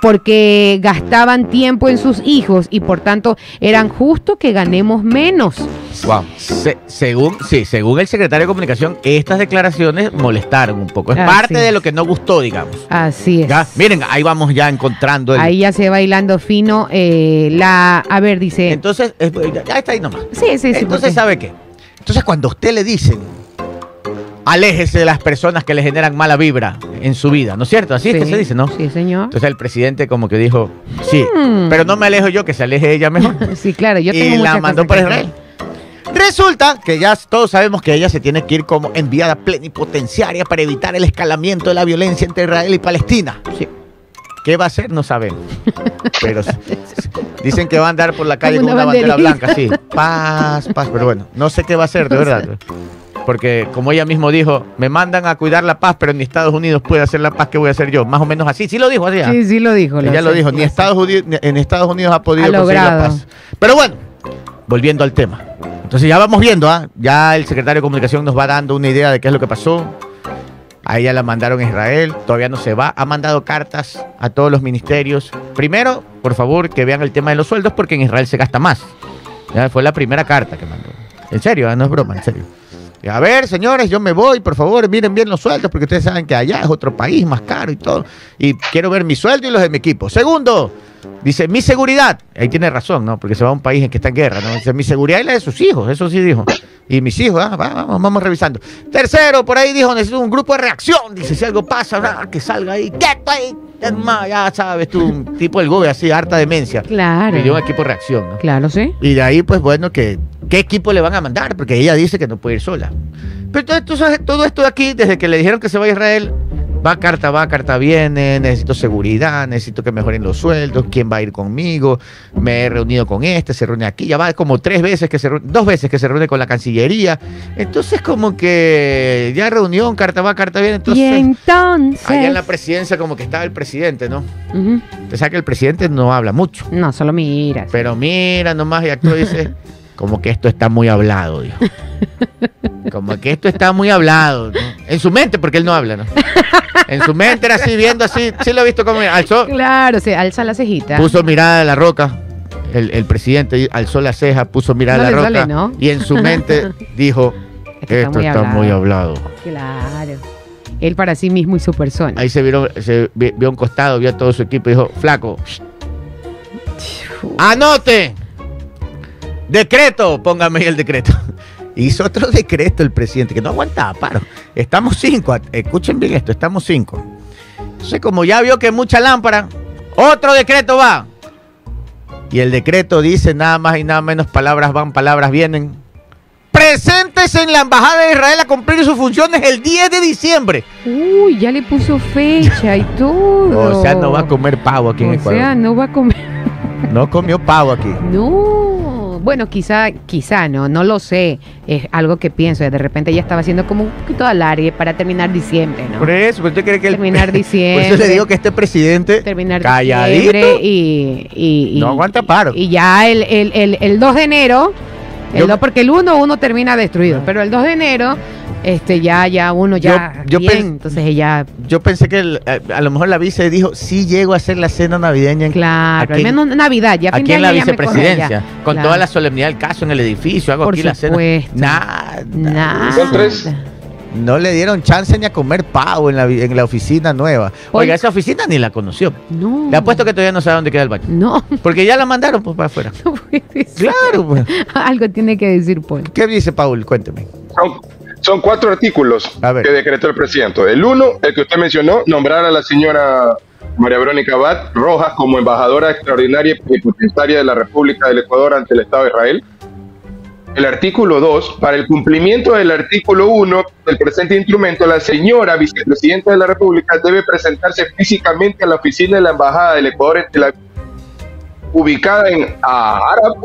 porque gastaban tiempo en sus hijos y por tanto eran justo que ganemos menos. Wow. Se- según, sí, según el secretario de Comunicación, estas declaraciones molestaron un poco. Es parte de lo que no gustó, digamos. Así es. Ya, miren, ahí vamos ya encontrando el. Ahí ya se va bailando fino eh, la... A ver, dice... Entonces, ya, ya está ahí nomás. sí, sí, sí. Entonces, porque- ¿sabe qué? Entonces, cuando a usted le dicen, aléjese de las personas que le generan mala vibra en su vida, ¿no es cierto? Así es que Sí, se dice, ¿no? Sí, señor. Entonces el presidente como que dijo, sí, Hmm. pero no me alejo yo, que se aleje ella mejor. Sí, claro, yo tengo y la mandó cosas para que Israel. Resulta que ya todos sabemos que ella se tiene que ir como enviada plenipotenciaria para evitar el escalamiento de la violencia entre Israel y Palestina. Sí. ¿Qué va a hacer? No sabemos. Pero s- dicen que va a andar por la calle Como con una una bandera banderita. blanca, sí. Paz, paz. Pero bueno, no sé qué va a hacer, de verdad. Porque como ella mismo dijo, me mandan a cuidar la paz, pero ni Estados Unidos puede hacer la paz, ¿qué voy a hacer yo? Más o menos así. Sí lo dijo así. ¿ah? Sí, sí lo dijo. Ella lo dijo, ni. Estados Unidos, ni- en Estados Unidos ha podido Ha conseguir la paz. Pero bueno, volviendo al tema. Entonces ya vamos viendo, ¿ah? ya el secretario de Comunicación nos va dando una idea de qué es lo que pasó. A ella la mandaron a Israel, todavía no se va. Ha mandado cartas a todos los ministerios. Primero, por favor, que vean el tema de los sueldos porque en Israel se gasta más. Ya fue la primera carta que mandó. En serio, ¿ah? no es broma, en serio. A ver, señores, yo me voy, por favor, miren bien los sueldos, porque ustedes saben que allá es otro país más caro y todo. Y quiero ver mi sueldo y los de mi equipo. Segundo, dice, mi seguridad. Ahí tiene razón, ¿no? Porque se va a un país en que está en guerra, ¿no? Dice, mi seguridad y la de sus hijos, eso sí dijo. Y mis hijos, ah, va- vamos, vamos revisando. Tercero, por ahí dijo, necesito un grupo de reacción. Dice, si algo pasa, ah, que salga ahí, quieto ahí. Es más, ya sabes tú, un tipo del gobe así, harta demencia. Claro. Pidió un equipo de reacción, ¿no? Claro, sí. Y de ahí, pues bueno, que ¿qué equipo le van a mandar? Porque ella dice que no puede ir sola. Pero todo esto, todo esto de aquí, desde que le dijeron que se va a Israel, va carta, va, carta viene, necesito seguridad, necesito que mejoren los sueldos, quién va a ir conmigo, me he reunido con este, se reúne aquí, ya va como tres veces que se reúne, dos veces que se reúne con la Cancillería. Entonces como que ya reunión, carta va, carta viene, y entonces... entonces... Allá en la presidencia como que estaba el presidente, ¿no? Ujú. Usted sabe que el presidente no habla mucho. No, solo miras. Pero mira nomás y actúa y dice, como que esto está muy hablado, dijo. Como que esto está muy hablado. ¿no? En su mente, porque él no habla, ¿no? En su mente era así, viendo así, sí lo he visto como alzó, Claro, se alza la cejita. puso mirada a la roca. El, el presidente alzó la ceja, puso mirada No a la roca sale, ¿no? y en su mente dijo, Es que está esto muy está muy hablado. Claro. Él para sí mismo y su persona. Ahí se vieron, se vi- vio un costado, vio a todo su equipo y dijo, flaco, Anote. Decreto, póngame ahí el decreto. Hizo otro decreto el presidente, que no aguantaba paro. Estamos cinco, escuchen bien esto, estamos cinco. Entonces, como ya vio que mucha lámpara, otro decreto va. Y el decreto dice nada más y nada menos, palabras van, palabras vienen. Presentes en la Embajada de Israel a cumplir sus funciones el 10 de diciembre. Uy, ya le puso fecha y todo. O sea, no va a comer pavo aquí en O Ecuador. sea, no va a comer. No comió pavo aquí. No. Bueno, quizá, quizá, no, no lo sé. Es algo que pienso. De repente ya estaba haciendo como un poquito de alargue para terminar diciembre, ¿no? Por eso, ¿usted cree que el Terminar Por diciembre. eso le digo que este presidente terminar calladito diciembre y, y, y- no aguanta paro. Y ya el, el, el, el 2 de enero, el Yo- 2 porque el 1 uno termina destruido, pero el 2 de enero, este ya, ya uno ya Yo- yo bien, entonces ella, Yo pensé que el- a, a lo mejor la vice dijo, sí llego a hacer la cena navideña en, claro, aquí al en- menos Navidad, ya aquí en la vicepresidencia, con Claro. toda la solemnidad del caso en el edificio, hago Por aquí la cena. Nada. Nada. Son tres. No le dieron chance ni a comer pavo en la, en la oficina nueva. Oye. Oiga, esa oficina ni la conoció. No. Le apuesto que todavía no sabe dónde queda el baño. No, Porque ya la mandaron pues, para afuera. no puede ser. Claro, pues. Algo tiene que decir Paul. ¿Qué dice Paul? Cuénteme. Son, son cuatro artículos que decretó el presidente. El uno, el que usted mencionó, nombrar a la señora María Verónica Abad Rojas como embajadora extraordinaria y plenipotenciaria de la República del Ecuador ante el Estado de Israel. el artículo 2, para el cumplimiento del artículo 1 del presente instrumento, la señora vicepresidenta de la República debe presentarse físicamente a la oficina de la Embajada del Ecuador en Tel Aviv, ubicada en Arab,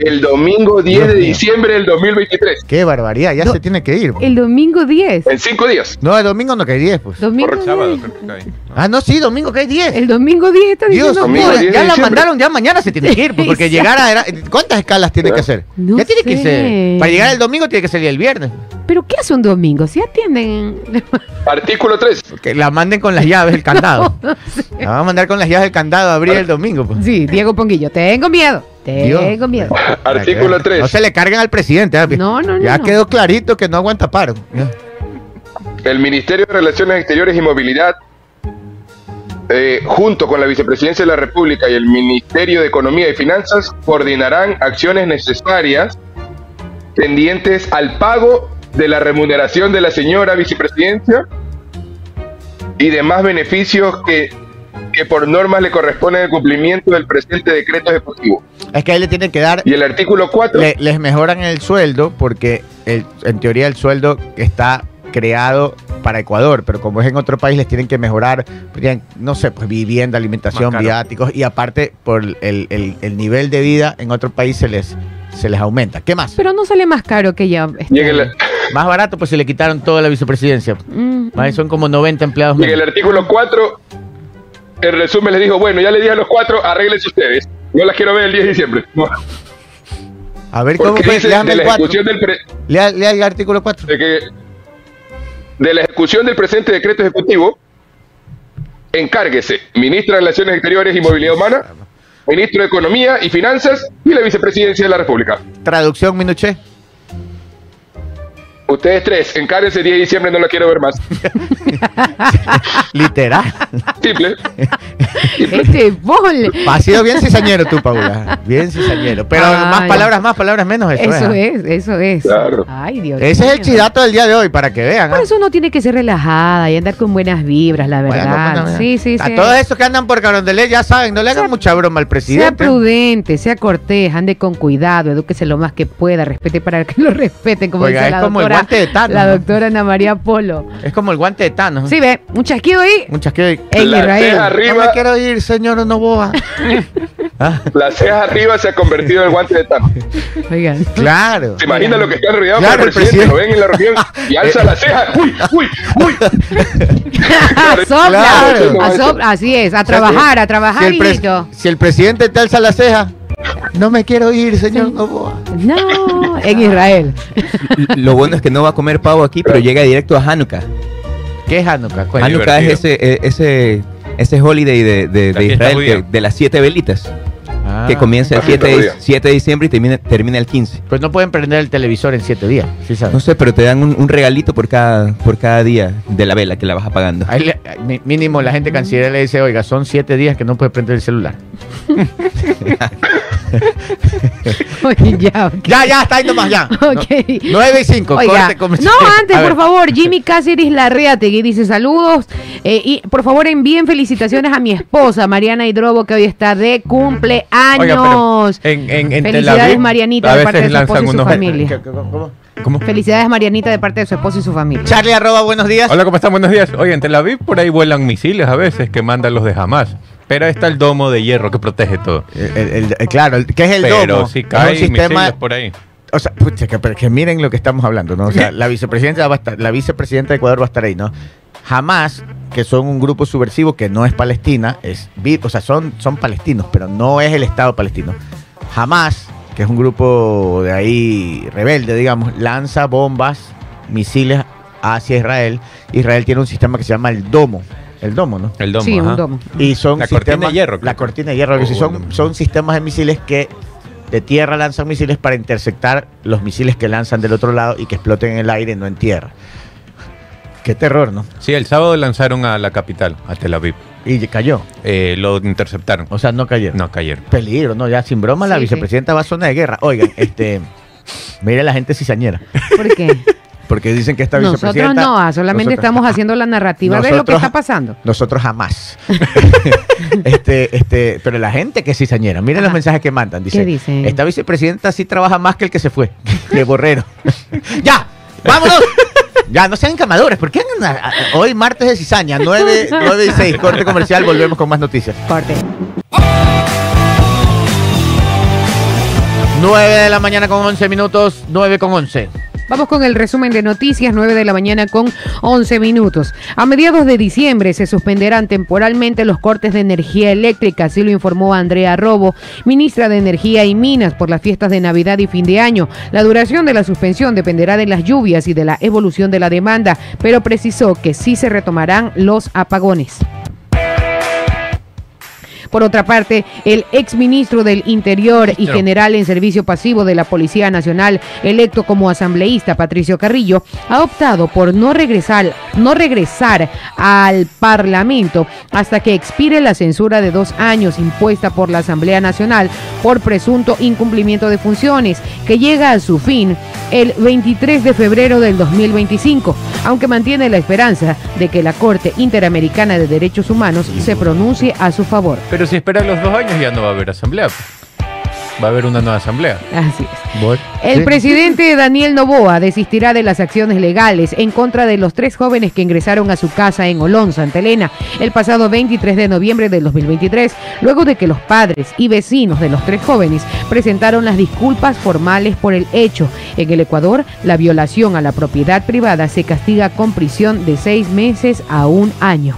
el domingo 10 Dios de mío. diciembre del 2023, Qué barbaridad, ya No. se tiene que ir. El domingo 10. en cinco días. No, el domingo no que hay 10, pues. Domingo. 10. Sábado creo que cae. Ah, no, sí, domingo que hay 10. El domingo 10 está Dios diciendo domingo pues. 10 de ya la diciembre. mandaron, ya mañana se tiene que ir, pues, porque llegar a... ¿Cuántas escalas tiene que hacer? No ya tiene que sé. ser. Para llegar el domingo tiene que salir el viernes. ¿Pero qué hace un domingo? Si atienden. Artículo 3. Que la manden con las llaves del candado. La van a mandar con las llaves del candado a abrir el domingo. Pues. Sí, Diego Ponguillo, tengo miedo. Tengo Dios. miedo. Artículo No 3. se le carguen al presidente. ¿ah? No, no, no, Ya no. quedó clarito que no aguanta paro. Ya. El Ministerio de Relaciones Exteriores y Movilidad, eh, junto con la Vicepresidencia de la República y el Ministerio de Economía y Finanzas, coordinarán acciones necesarias tendientes al pago de la remuneración de la señora vicepresidencia y demás beneficios que, que por normas le corresponden el cumplimiento del presente decreto ejecutivo. Es que ahí le tienen que dar Y el artículo 4, le- les mejoran el sueldo porque el- en teoría el sueldo está creado para Ecuador, pero como es en otro país les tienen que mejorar, no sé, pues vivienda, alimentación, viáticos y aparte por el, el- el nivel de vida en otro país se les, se les aumenta. ¿Qué más? Pero no sale más caro que ya. este y en el, año. Más barato pues se le quitaron toda la vicepresidencia. Mm, son como 90 empleados y en el artículo 4, el resumen les dijo, bueno, ya le dije a los cuatro, arréglense ustedes. No las quiero ver el 10 de diciembre. A ver cómo fue, dice léame de la el 4. ejecución del pre- Lea, lea el artículo 4. de que de la ejecución del presente decreto ejecutivo encárguese ministro de Relaciones Exteriores y Movilidad Humana, ministro de Economía y Finanzas y la vicepresidencia de la República. Traducción, Minuché. Ustedes tres, encárguense el 10 de diciembre, no la quiero ver más. Literal. Simple. Simple. Este bol. Ha sido bien cizañero tú, Paula. Bien cizañero. Pero Ay. más palabras, más palabras menos. Eso, Eso es. es, eso es. Claro. Ay, Dios Ese es el chidato del día de hoy, para que vean. Por ¿ah? eso uno tiene que ser relajada y andar con buenas vibras, la Bueno, verdad. pues, no, sí, sí, A sí. todos esos que andan por Carondelet ya saben, no le hagan Sea- mucha broma al Sea presidente. prudente, sea cortés, ande con cuidado, edúquese lo más que pueda, respete para que lo respeten, como Oiga, dice es la doctora, guante de Thanos, la doctora Ana María Polo. Es como el guante de Thanos. Sí, ve, un chasquido ahí Un chasquido y- en La Israel. ceja No arriba, me quiero ir, señor Novoa. Ah, la ceja arriba se ha convertido en el guante de Thanos. Oigan. claro. ¿Se imagina lo que está enrollado Claro, por el el presidente? Lo ven en la reunión y alza la ceja. ¡Uy, uy, uy! Asopla, Claro. asopla, así es, a trabajar, a Si trabajar, el, pres- hijito. si el presidente te alza la ceja, no me quiero ir, señor Novoa. No, en Israel. Lo bueno es que no va a comer pavo aquí, pero llega directo a Hanukkah. ¿Qué es Hanukkah? Cuéntame. Hanukkah es ese, eh, ese, ese holiday de, de- de Israel, que- de las siete velitas, Ah, que comienza el la fiesta 7 de. 7 de diciembre y termina, termina el 15. Pues no pueden prender el televisor en siete días, ¿sí sabes? No sé, pero te dan un, un regalito por cada, por cada día de la vela que la vas apagando. Ahí le- mi- mínimo la gente canciller le dice, oiga, son siete días que no puede prender el celular. Oye, ya. Ya, ya, está ahí nomás, ya. Ok. 9 y 5, Oiga, corte no, antes, A ver, por favor, Jimmy Cáceres Larreategui dice saludos eh, y por favor envíen felicitaciones a mi esposa Mariana Hidrobo que hoy está de cumpleaños. Oiga, pero en, en, en Tel Felicidades, Aviv, Marianita, a de parte de veces su lanzan y su unos- familia. ¿Qué- qué- cómo? ¿Cómo? Felicidades Marianita de parte de su esposo y su familia. Charlie, arroba, buenos días. Hola, ¿cómo están? Buenos días. Oye, en Tel Aviv por ahí vuelan misiles a veces que mandan los de Hamas. Pero ahí está el domo de hierro que protege todo. El- el- el- claro, ¿qué es el Pero domo? si Es un caen sistema, misiles por ahí. o sea, pucha, que, pero que miren lo que estamos hablando, ¿no? O sea, la vicepresidenta va a estar, la vicepresidenta de Ecuador va a estar ahí, ¿no? Jamás, que son un grupo subversivo que no es Palestina, es, o sea, son, son palestinos, pero no es el Estado palestino. Jamás, que es un grupo de ahí rebelde, digamos, lanza bombas, misiles hacia Israel. Israel tiene un sistema que se llama el domo, el domo, ¿no? El domo. sí, ajá. un domo. Y son La cortina sistemas- de hierro, La cortina de hierro. Oh, son, son sistemas de misiles que de tierra lanzan misiles para interceptar los misiles que lanzan del otro lado y que exploten en el aire, no en tierra. Qué terror, ¿no? Sí, el sábado lanzaron a la capital, a Tel Aviv. Y cayó. Eh, lo interceptaron. O sea, no cayeron. No, cayeron. Peligro, ¿no? Ya sin broma, la sí. vicepresidenta va a zona de guerra. Oigan, este. Mire la gente cizañera. ¿Por qué? porque dicen que esta Nosotros vicepresidenta... no, ah, solamente nosotros- estamos ah, haciendo la narrativa de lo que nosotros- está pasando. Nosotros jamás. este, este, pero la gente que es cizañera, miren los mensajes que mandan. Dice, ¿Qué dicen? esta vicepresidenta sí trabaja más que el que se fue, que Borrero. ¡Ya! ¡Vámonos! Ya, no sean encamadores. ¿Por qué andan a- a- hoy martes de cizaña, 9, 9 y 6, corte comercial, volvemos con más noticias. Corte. 9 de la mañana con 11 minutos, 9 con 11. Vamos con el resumen de noticias, 9 de la mañana con 11 minutos. A mediados de diciembre se suspenderán temporalmente los cortes de energía eléctrica, así lo informó Andrea Robo, ministra de Energía y Minas, por las fiestas de Navidad y fin de año. La duración de la suspensión dependerá de las lluvias y de la evolución de la demanda, pero precisó que sí se retomarán los apagones. Por otra parte, el exministro del Interior y general en servicio pasivo de la Policía Nacional, electo como asambleísta Patricio Carrillo, ha optado por no regresar, no regresar al Parlamento hasta que expire la censura de dos años impuesta por la Asamblea Nacional por presunto incumplimiento de funciones, que llega a su fin el 23 de febrero del 2025, aunque mantiene la esperanza de que la Corte Interamericana de Derechos Humanos se pronuncie a su favor. Pero si espera los dos años ya no va a haber asamblea. Va a haber una nueva asamblea. Así es. El Sí. presidente Daniel Novoa desistirá de las acciones legales en contra de los tres jóvenes que ingresaron a su casa en Olón, Santa Elena, el pasado 23 de noviembre del 2023, luego de que los padres y vecinos de los tres jóvenes presentaron las disculpas formales por el hecho. En el Ecuador, la violación a la propiedad privada se castiga con prisión de seis meses a un año.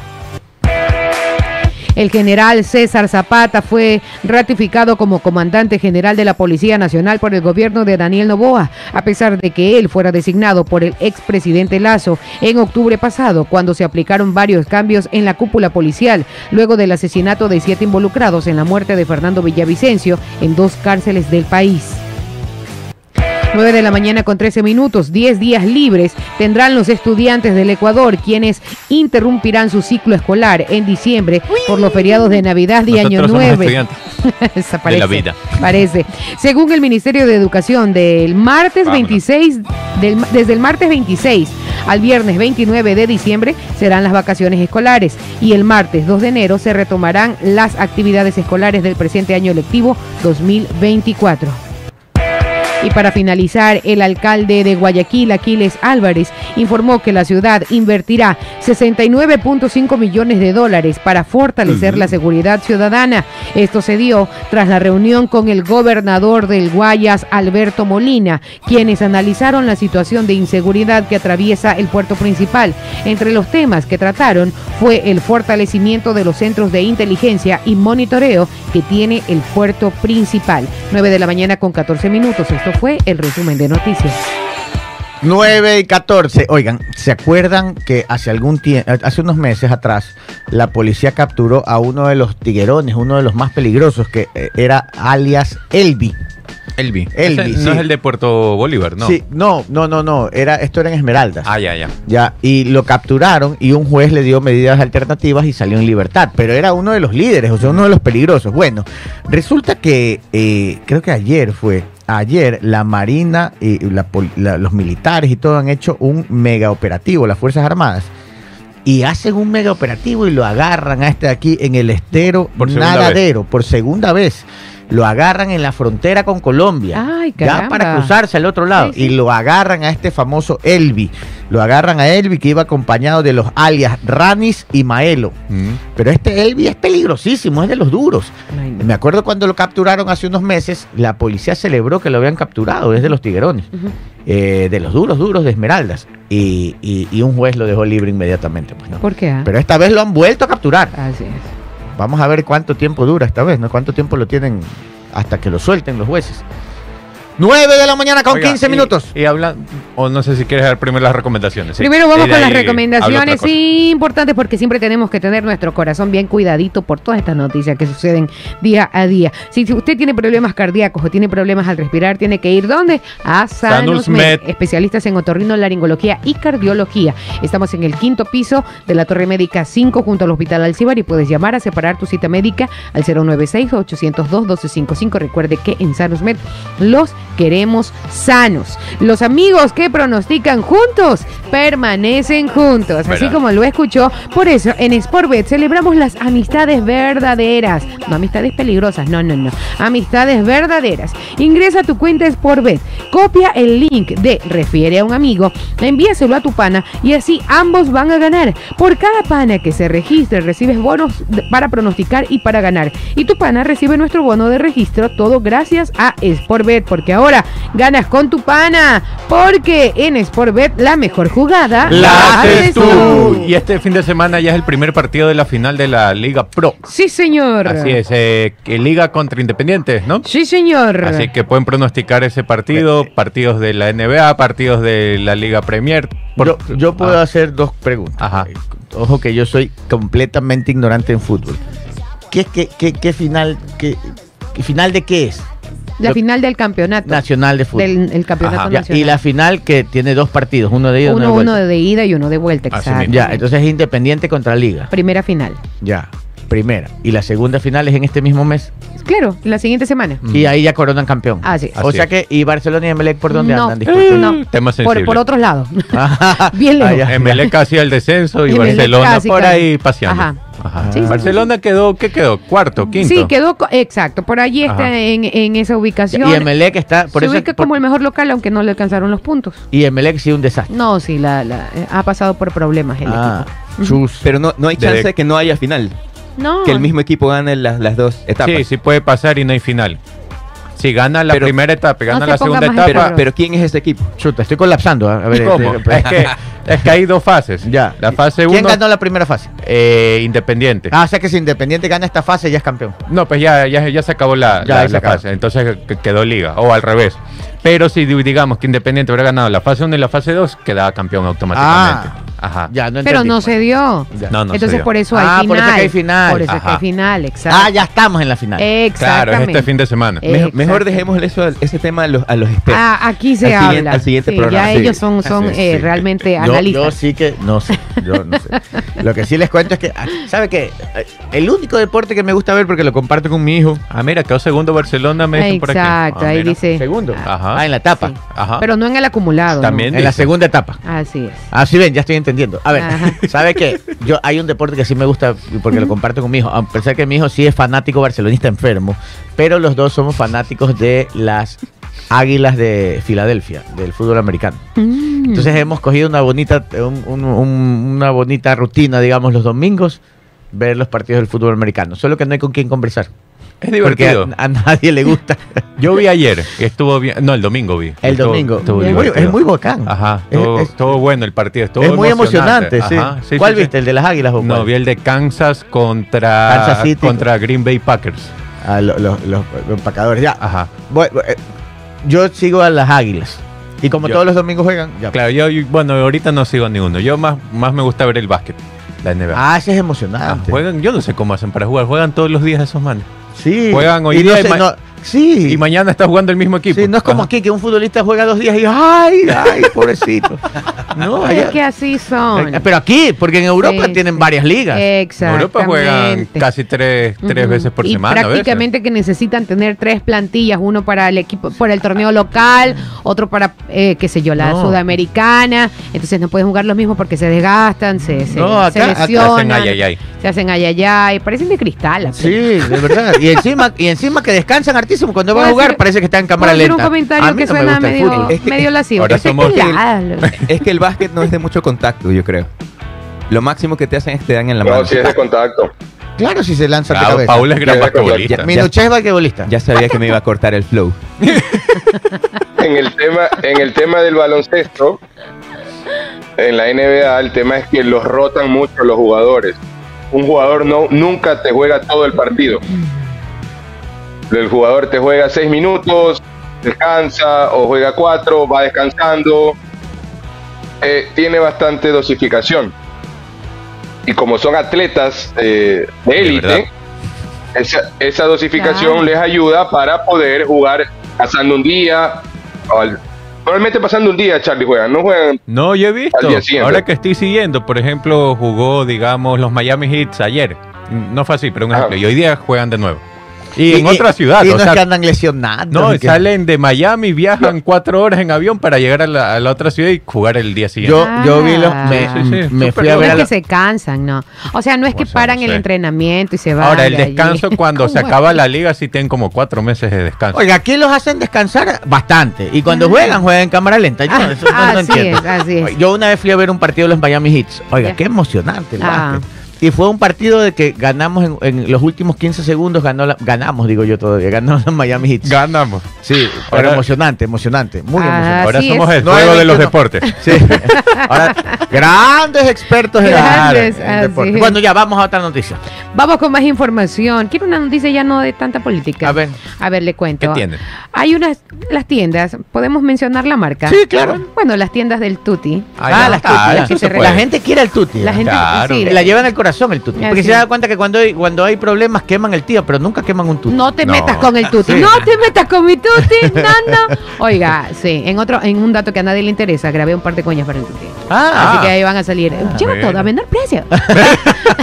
El general César Zapata fue ratificado como comandante general de la Policía Nacional por el gobierno de Daniel Novoa, a pesar de que él fuera designado por el expresidente Lazo en octubre pasado, cuando se aplicaron varios cambios en la cúpula policial, luego del asesinato de siete involucrados en la muerte de Fernando Villavicencio en dos cárceles del país. 9 de la mañana con 13 minutos, 10 días libres tendrán los estudiantes del Ecuador, quienes interrumpirán su ciclo escolar en diciembre por los feriados de Navidad y Año Nosotros somos 9. estudiantes. Esa de la vida. Parece. Según el Ministerio de Educación, del martes Vámonos. 26, del- desde el martes 26 al viernes 29 de diciembre serán las vacaciones escolares y el martes 2 de enero se retomarán las actividades escolares del presente año lectivo 2024. Y para finalizar, el alcalde de Guayaquil, Aquiles Álvarez, informó que la ciudad invertirá 69.5 millones de dólares para fortalecer la seguridad ciudadana. Esto se dio tras la reunión con el gobernador del Guayas, Alberto Molina, quienes analizaron la situación de inseguridad que atraviesa el puerto principal. Entre los temas que trataron fue el fortalecimiento de los centros de inteligencia y monitoreo que tiene el puerto principal. 9 de la mañana con 14 minutos. Esto fue el resumen de noticias. 9 y 14. Oigan, ¿se acuerdan que hace algún tiempo, hace unos meses atrás, la policía capturó a uno de los tiguerones, uno de los más peligrosos, que eh, era alias Elvi? Elvi. Elvi, Ese sí. No es el de Puerto Bolívar, ¿no? Sí, no, no, no, no. Era, esto era en Esmeraldas. Ah, ya, ya. Ya, y lo capturaron y un juez le dio medidas alternativas y salió en libertad. Pero era uno de los líderes, o sea, uno de los peligrosos. Bueno, resulta que eh, creo que ayer fue, ayer la Marina y la pol- la- los militares y todo han hecho un mega operativo, las Fuerzas Armadas. Y hacen un mega operativo y lo agarran a este de aquí en el estero Por nadadero por segunda vez. Lo agarran en la frontera con Colombia. Ay, ya para cruzarse al otro lado. Sí, sí. Y lo agarran a este famoso Elvi. Lo agarran a Elvi que iba acompañado de los alias Ranis y Maelo. Mm. Pero este Elvi es peligrosísimo, es de los duros. Ay, no. Me acuerdo cuando lo capturaron hace unos meses, la policía celebró que lo habían capturado, es de los tiguerones, eh, de los duros, duros de Esmeraldas. Y, y- y un juez lo dejó libre inmediatamente. Pues, ¿no? ¿Por qué? ah? Pero esta vez lo han vuelto a capturar. Así es. Vamos a ver cuánto tiempo dura esta vez, ¿no? Cuánto tiempo lo tienen hasta que lo suelten los jueces. 9 de la mañana con Oiga, 15 y- minutos. Y, hablan, o no sé si quieres dar primero las recomendaciones. sí. Primero vamos Y con las recomendaciones importantes porque siempre tenemos que tener nuestro corazón bien cuidadito por todas estas noticias que suceden día a día. Si, si usted tiene problemas cardíacos o tiene problemas al respirar, tiene que ir ¿dónde? A Sanus Sanus Med, Med. especialistas en otorrinolaringología y cardiología. Estamos en el quinto piso de la Torre Médica 5 junto al Hospital Alcibar y puedes llamar a separar tu cita médica al 096-802-1255. Recuerde que en Sanus Med los queremos sanos. Los amigos que pronostican juntos permanecen juntos, así como lo escuchó. Por eso en Sportbet celebramos las amistades verdaderas, no amistades peligrosas, no, no, no, amistades verdaderas. Ingresa a tu cuenta Sportbet, copia el link de refiere a un amigo, envíaselo a tu pana y así ambos van a ganar. Por cada pana que se registre recibes bonos para pronosticar y para ganar. Y tu pana recibe nuestro bono de registro, todo gracias a Sportbet, porque ahora ganas con tu pana, porque en Sportbet la mejor jugada La haces tú. Y este fin de semana ya es el primer partido de la final de la Liga Pro. Sí, señor. Así es, eh, que Liga contra Independientes, ¿no? Sí, señor. Así que pueden pronosticar ese partido, partidos de la NBA, partidos de la Liga Premier. Por- Yo, yo puedo Ah, hacer dos preguntas. Ajá. Ojo que yo soy completamente ignorante en fútbol. ¿Qué, qué, qué, qué final, qué, qué final de qué es? La Yo- final del campeonato. Nacional de fútbol. Del el campeonato Ajá. Ya, nacional. y la final que tiene dos partidos, uno de ida y uno, uno, de uno vuelta. de ida y uno de vuelta, Así exacto. Ya, entonces es Independiente contra Liga. Primera final. Ya, primera. Y la segunda final es en este mismo mes. Claro, la siguiente semana. Mm. Y ahí ya coronan campeón. Así es. o Así sea es. que, ¿y Barcelona y Emelec por dónde No. andan? Disculpen. No. Tema Por, sensible. por otros lados. Ah, Bien lejos. ya. Emelec hacía el descenso y Barcelona casi, por casi. ahí paseando. Ajá. Ajá. Sí, sí, sí, Barcelona quedó, ¿qué quedó? ¿Cuarto? ¿Quinto? Sí, quedó, exacto, por allí está en, en esa ubicación. Y Emelec está, por Se eso, ubica por- como el mejor local, aunque no le alcanzaron los puntos. y Emelec sí un desastre. No, sí, la, la- ha pasado por problemas el Ah, equipo. chus. Pero no, no hay chance de que no haya final. No. Que el mismo equipo gane las, las dos etapas. Sí, sí puede pasar y no hay final. Si gana la Pero- primera etapa y gana se la segunda etapa, Pero, pero ¿quién es ese equipo? Chuta, estoy colapsando. A ver, ¿cómo? este, es, que, es que hay dos fases. Ya. La fase ¿Quién 1, ganó la primera fase? Independiente. Ah, o sea que si Independiente gana esta fase ya es campeón. No, pues ya, ya, ya se acabó la, Ya, la- acabó. fase. Entonces que- quedó liga. O al revés. Pero si di- digamos que Independiente hubiera ganado la fase 1 y la fase 2, quedaba campeón automáticamente. Ah. Ajá. Ya, no Pero entendí. no se dio. Ya. No, no se Entonces dio. por eso hay Ah, final. por eso es que hay final. Por eso es que Ajá. hay final, exacto. Ah, ya estamos en la final. Claro, es Exactamente. este fin de semana. Eh, Mejor, mejor Exacto. dejemos eso, ese tema a los, a los expertos. Ah, aquí se Al habla. siguiente- al siguiente Sí, programa, Ya sí. ellos son, son eh, sí. realmente Yo, analistas. yo sí que no sé, yo no sé. Lo que sí les cuento es que, ah, ¿sabe qué? Eh, El único deporte que me gusta ver porque lo comparto con mi hijo. Ah, mira, quedó segundo Barcelona, me dicen por aquí. Exacto, Ah, ahí mira. dice. Segundo. Ajá. Ah, en la etapa. Sí. Ajá. Pero no en el acumulado. También. En la dice. segunda etapa. Así es. Ah, sí, ven, ya estoy entendiendo. A ver, Ajá. ¿sabe qué? Yo hay un deporte que sí me gusta porque lo comparto con mi hijo. A pesar que mi hijo sí es fanático barcelonista enfermo, pero los dos somos fanáticos de las Águilas de Filadelfia, del fútbol americano. Mm. Entonces hemos cogido una bonita, un- un- un- una bonita rutina, digamos, los domingos, ver los partidos del fútbol americano. Solo que no hay con quién conversar. Es Porque divertido. a, a nadie le gusta. Yo vi ayer, que estuvo bien. No, el domingo vi. El Estuvo- domingo. estuvo Muy- es muy bacán. Ajá, Es- estuvo, es- estuvo bueno el partido. Estuvo es muy emocionante, sí. Ajá, sí, ¿Cuál sí, sí. viste? ¿El de las Águilas o No, cuál? vi el de Kansas contra, Kansas City. contra Green Bay Packers. Ah, lo- lo- los, los empacadores. Ya. Ajá. Voy- voy- eh, yo sigo a las Águilas. Y como Yo- todos los domingos juegan, ya. Claro, yo, bueno, ahorita no sigo a ninguno. Yo más, más me gusta ver el básquet, la NBA. Ah, ese es Ah, emocionante. juegan, yo no sé cómo hacen para jugar. Juegan todos los días esos manes. Sí. juegan hoy Y no día y sé, ma- no- sí. Y mañana está jugando el mismo equipo. Sí, no es como Ajá. aquí que un futbolista juega dos días y ay, ay, pobrecito. No, Es que así son. Eh, Pero aquí, porque en Europa Sí, tienen sí. varias ligas. En. Europa juegan casi tres, tres veces por y semana. a veces. prácticamente que necesitan tener tres plantillas, uno para el equipo, para el torneo local, otro para, eh, qué sé yo, la No. sudamericana. Entonces no pueden jugar los mismos porque se desgastan, se, se, No, se acá- acá lesionan, hacen ay, ay, ay. se hacen ayayay, parecen de cristal. Sí, de verdad. Y encima, y encima que descansan Cuando van a jugar parece que están en ¿Puedo cámara lenta. un comentario a mí que no me suena el medio, fútbol. Es que- medio lascivo. ahora es somos- pelado. Es que el básquet no es de mucho contacto, yo creo. Lo máximo que te hacen es te dan en la No, mano. si es de contacto. Claro, si se lanza de Bravo, cabeza. Paul es gran basquetbolista. Minuché es basquetbolista. Ya sabía que me iba a cortar el flow. En el tema, en el tema del baloncesto, en la NBA, el tema es que los rotan mucho los jugadores. Un jugador no, nunca te juega todo el partido. El jugador te juega seis minutos, descansa, o juega cuatro, va descansando. Eh, tiene bastante dosificación. Y como son atletas eh, de élite, esa, esa dosificación Claro. les ayuda para poder jugar pasando un día. al- Normalmente pasando un día, Charlie, juegan, no juegan. No, yo he visto. Al día siguiente. Ahora que estoy siguiendo, por ejemplo, jugó, digamos, los Miami Heats ayer. No fue así, pero un Ajá. ejemplo. Y hoy día juegan de nuevo. Y en otra ciudad, Y o no es que andan lesionando. No, que- salen de Miami, viajan cuatro horas en avión para llegar a la, a la otra ciudad y jugar el día siguiente. Yo, yo vi los. Ah. Me, Sí, sí, sí, me fui a No ver es a que se cansan, no. O sea, no es que O sea, paran no el entrenamiento y se van. Ahora, el allí. descanso, cuando se ¿Cómo acaba es? la liga, sí tienen como cuatro meses de descanso. Oiga, aquí los hacen descansar bastante. Y cuando Ah. juegan, juegan en cámara lenta. Yo, eso no, no así entiendo. es, así es. Oye, Yo una vez fui a ver un partido de los Miami Heats. Oiga, Ya. qué emocionante el Ah. básquet. Y fue un partido de que ganamos en, en los últimos 15 segundos, ganó la- ganamos, digo yo todavía, ganó los Miami Heats. Ganamos. Sí, pero Ahora- emocionante, emocionante, muy Ah, emocionante. Ahora somos es. el No juego de los 21. deportes. Sí. Ahora, grandes expertos en, Grandes, en así deporte. Bueno, ya vamos a otra noticia. Vamos con más información. Quiero una noticia ya no de tanta política. A ver. A ver, le cuento. ¿Qué tiene? Hay unas, las tiendas, ¿podemos mencionar la marca? Sí, claro. Bueno, las tiendas del Tuti. Ah, las claro, que se se puede. La gente quiere el tuti. La gente, Claro. sí, la lleva en el corazón el tuti. Porque Así se da cuenta que cuando hay, cuando hay problemas queman el tío, pero nunca queman un tuti. No te No. metas con el tuti. Sí. No te metas con mi tuti, no, no. Oiga, sí, en otro, en un dato que a nadie le interesa, grabé un par de coñas para el tuti. Ah, Así que ahí van a salir. Lleva mira. todo a menor precio.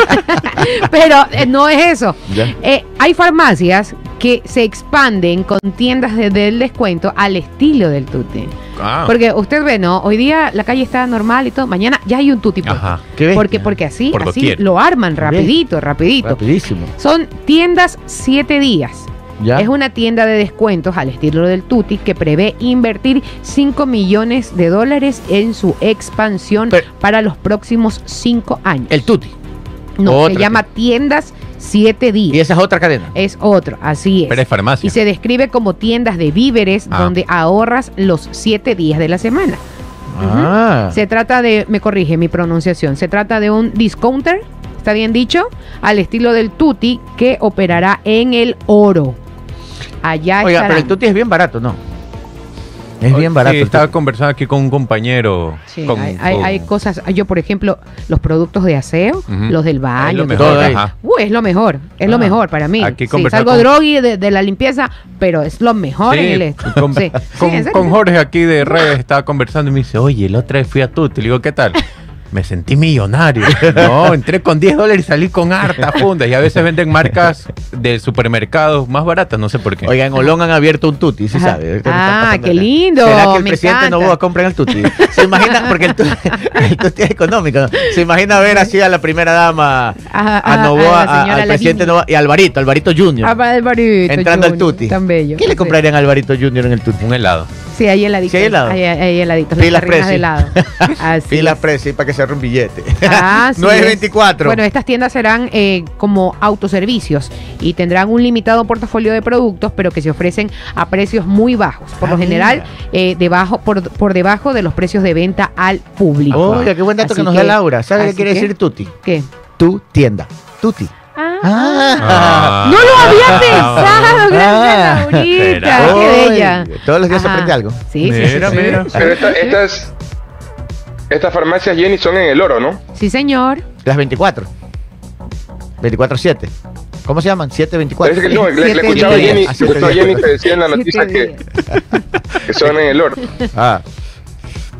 Pero eh, no es eso. Eh, hay farmacias que se expanden con tiendas de- del descuento al estilo del tuti. Ah. Porque usted ve, ¿no? Hoy día la calle está normal y todo. Mañana ya hay un tuti. puesto. Ajá. Qué. Porque, porque así, Por así doquier. lo arman rapidito, rapidito. rapidísimo. Son tiendas siete días. Ya. Es una tienda de descuentos al estilo del Tuti que prevé invertir 5 millones de dólares en su expansión Pero- para los próximos 5 años. El tuti. no, otra se llama Tiendas 7 días. Y esa es otra cadena. Es otro, así es. Pero es farmacia. Y se describe como tiendas de víveres Ah. donde ahorras los 7 días de la semana. Ah. Se trata de, me corrige mi pronunciación, se trata de un discounter, ¿está bien dicho? Al estilo del Tuti que operará en el oro. Allá Oiga, estarán. pero el tuti es bien barato, ¿no? Es bien barato. estaba conversando aquí con un compañero. Sí, con- hay, hay- con- hay cosas, yo por ejemplo, los productos de aseo, los del Es baño, lo todo mejor, todo ahí. ajá. Uh, es lo mejor, es lo Ah, mejor para mí. aquí Sí, salgo con- drogui de, de la limpieza, pero es lo mejor Sí, en el este. con, Sí, con- Jorge aquí de redes estaba conversando y me dice, oye, la otra vez fui a Tuti. Le digo, ¿qué tal? Me sentí millonario. No, entré con 10 dólares y salí con harta fundas. Y a veces venden marcas de supermercados más baratas, no sé por qué. Oiga, en Olón han abierto un tuti, ¿sí Ajá. sabe? ¿Qué Ah, qué lindo, ¿Será que el me presidente encanta. no va a comprar el tuti? Se imagina, porque el tuti, el tuti es económico, ¿no? Se imagina ver así a la primera dama, Ajá, a Novoa, a a- al presidente. Novoa y a Alvarito, Alvarito Junior. Ah, Alvarito entrando al Junior, tuti. Tan bello. ¿Qué le comprarían a Alvarito Junior en el tuti? Un helado. Sí, ahí heladito. Sí, hay helado. Ahí, ahí heladitos. Pilas de helado. Así Pila es. Prezi para que se un billete. Ah, sí 924. es. Bueno, estas tiendas serán eh, como autoservicios y tendrán un limitado portafolio de productos, pero que se ofrecen a precios muy bajos. Por Ah, lo general, eh, debajo, por, por debajo de los precios de venta al público. Oiga, qué buen dato Así que nos da Laura. ¿Sabe qué quiere que- decir tuti? ¿Qué? Tu tienda. Tuti. Ah, Ah. no lo había pensado, gracias Ah. Laurita. Qué bella. Todos los días se Ajá. aprende algo. Sí, sí, sí, Mira, sí. mira. Pero esta- estas, estas farmacias, Jenny, son en el oro, ¿no? Sí, señor. Las 24. 24-7. ¿Cómo se llaman? 7-24. Parece que no, le, le Siete escuchaba a días. Jenny, Ah, le siete escuchaba a días. Jenny que decía en la noticia que, que son en el oro. Ah.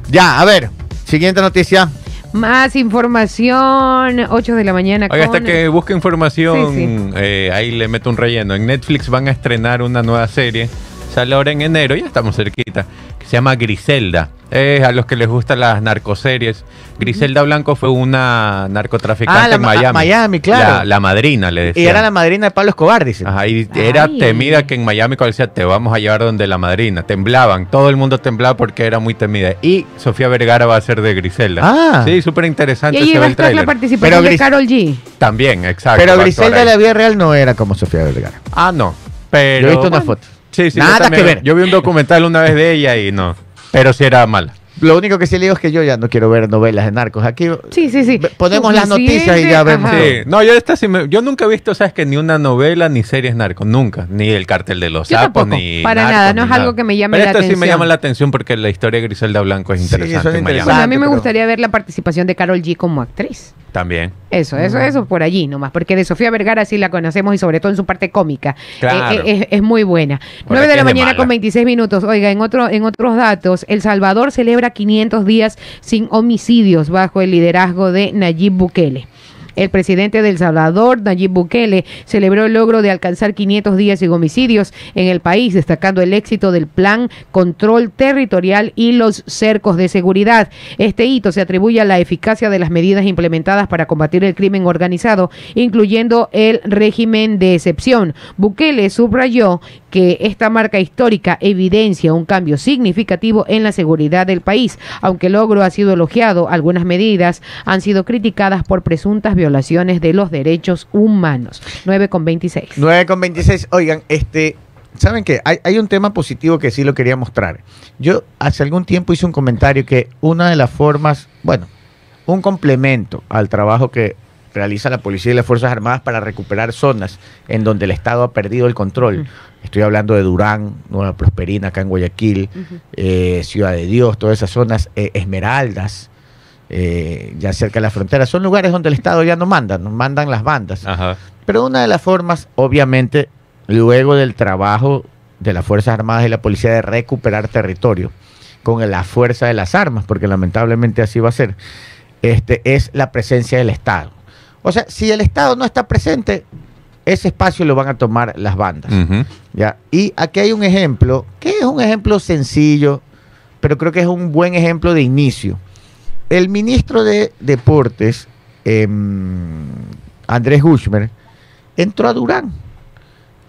Ya, a ver. Siguiente noticia. Más información, 8 de la mañana. Oiga, hasta que busque información, Sí, sí. eh, ahí le meto un relleno. En Netflix van a estrenar una nueva serie. Sale ahora en enero, ya estamos cerquita. Que se llama Griselda. Es a los que les gustan las narcoseries. Griselda Blanco fue una narcotraficante Ah, la en Miami. Miami, claro. La, la madrina, le Y decían. era la madrina de Pablo Escobar, dicen. Ajá, y era temida que en Miami cuando decía te vamos a llevar donde la madrina. Temblaban, todo el mundo temblaba porque era muy temida. Y Sofía Vergara va a ser de Griselda. Ah. Sí, súper interesante. Y ahí se va el estar la participación Pero de Carol G. También, exacto. Pero Griselda de la vida real no era como Sofía Vergara. Ah, no. Pero. Yo he visto una foto. Sí, sí. Nada yo que ver. Yo vi un documental una vez de ella y no. Pero sí era mala. Lo único que sí le digo es que yo ya no quiero ver novelas de narcos. Aquí Sí, sí, sí. Ponemos las noticias y ya vemos. Sí. No, yo esta sí me- yo nunca he visto, sabes que ni una novela ni series narcos, nunca, ni el cartel de los Yo sapos tampoco, ni para Narcos, nada, no es algo que me llame Pero la esta sí me atención. llama la atención porque la historia de Griselda Blanco es Sí, interesante. Bueno, a mí me pero- gustaría ver la participación de Carol G como actriz. También. Eso, eso, eso por allí nomás, porque de Sofía Vergara sí la conocemos y sobre todo en su parte cómica. Claro. Eh, eh, es, es muy buena. Por 9 de la de mañana mala. con 26 minutos. Oiga, en, otro, en otros datos, El Salvador celebra 500 días sin homicidios bajo el liderazgo de Nayib Bukele. El presidente de El Salvador, Nayib Bukele, celebró el logro de alcanzar 500 días sin homicidios en el país, destacando el éxito del plan control territorial y los cercos de seguridad. Este hito se atribuye a la eficacia de las medidas implementadas para combatir el crimen organizado, incluyendo el régimen de excepción. Bukele subrayó que esta marca histórica evidencia un cambio significativo en la seguridad del país. Aunque el logro ha sido elogiado, algunas medidas han sido criticadas por presuntas violaciones de los derechos humanos. 9 con 26. 9 con 26. Oigan, este, ¿saben qué? Hay, hay un tema positivo que sí lo quería mostrar. Yo hace algún tiempo hice un comentario que una de las formas, bueno, un complemento al trabajo que realiza la policía y las Fuerzas Armadas para recuperar zonas en donde el Estado ha perdido el control. Estoy hablando de Durán, Nueva Prosperina, acá en Guayaquil, eh, Ciudad de Dios, todas esas zonas, eh, Esmeraldas, eh, ya cerca de la frontera. Son lugares donde el Estado ya no manda, no mandan las bandas. Ajá. Pero una de las formas, obviamente, luego del trabajo de las Fuerzas Armadas y la Policía de recuperar territorio con la fuerza de las armas, porque lamentablemente así va a ser, este, es la presencia del Estado. O sea, si el Estado no está presente, ese espacio lo van a tomar las bandas. ¿ya? Y aquí hay un ejemplo, que es un ejemplo sencillo, pero creo que es un buen ejemplo de inicio. El ministro de Deportes, em, Andrés Gushmer, entró a Durán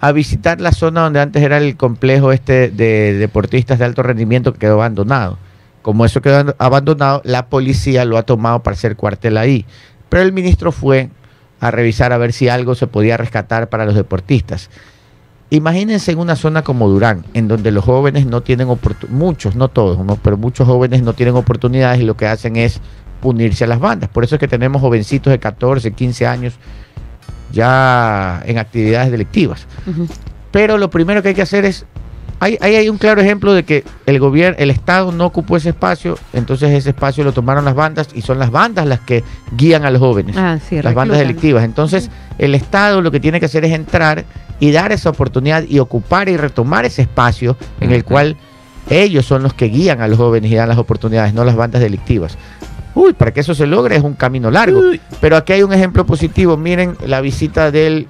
a visitar la zona donde antes era el complejo este de deportistas de alto rendimiento que quedó abandonado. Como eso quedó abandonado, la policía lo ha tomado para hacer cuartel ahí. Pero el ministro fue a revisar a ver si algo se podía rescatar para los deportistas. Imagínense en una zona como Durán, en donde los jóvenes no tienen oportunidades, muchos, no todos, pero muchos jóvenes no tienen oportunidades y lo que hacen es unirse a las bandas. Por eso es que tenemos jovencitos de 14, 15 años ya en actividades delictivas. Pero lo primero que hay que hacer es, ahí hay, hay un claro ejemplo de que el gobierno, el Estado no ocupó ese espacio, entonces ese espacio lo tomaron las bandas y son las bandas las que guían a los jóvenes, Ah, sí, las bandas delictivas. Entonces el Estado lo que tiene que hacer es entrar y dar esa oportunidad y ocupar y retomar ese espacio en el cual ellos son los que guían a los jóvenes y dan las oportunidades, no las bandas delictivas. Uy, para que eso se logre es un camino largo. Pero aquí hay un ejemplo positivo. Miren la visita del...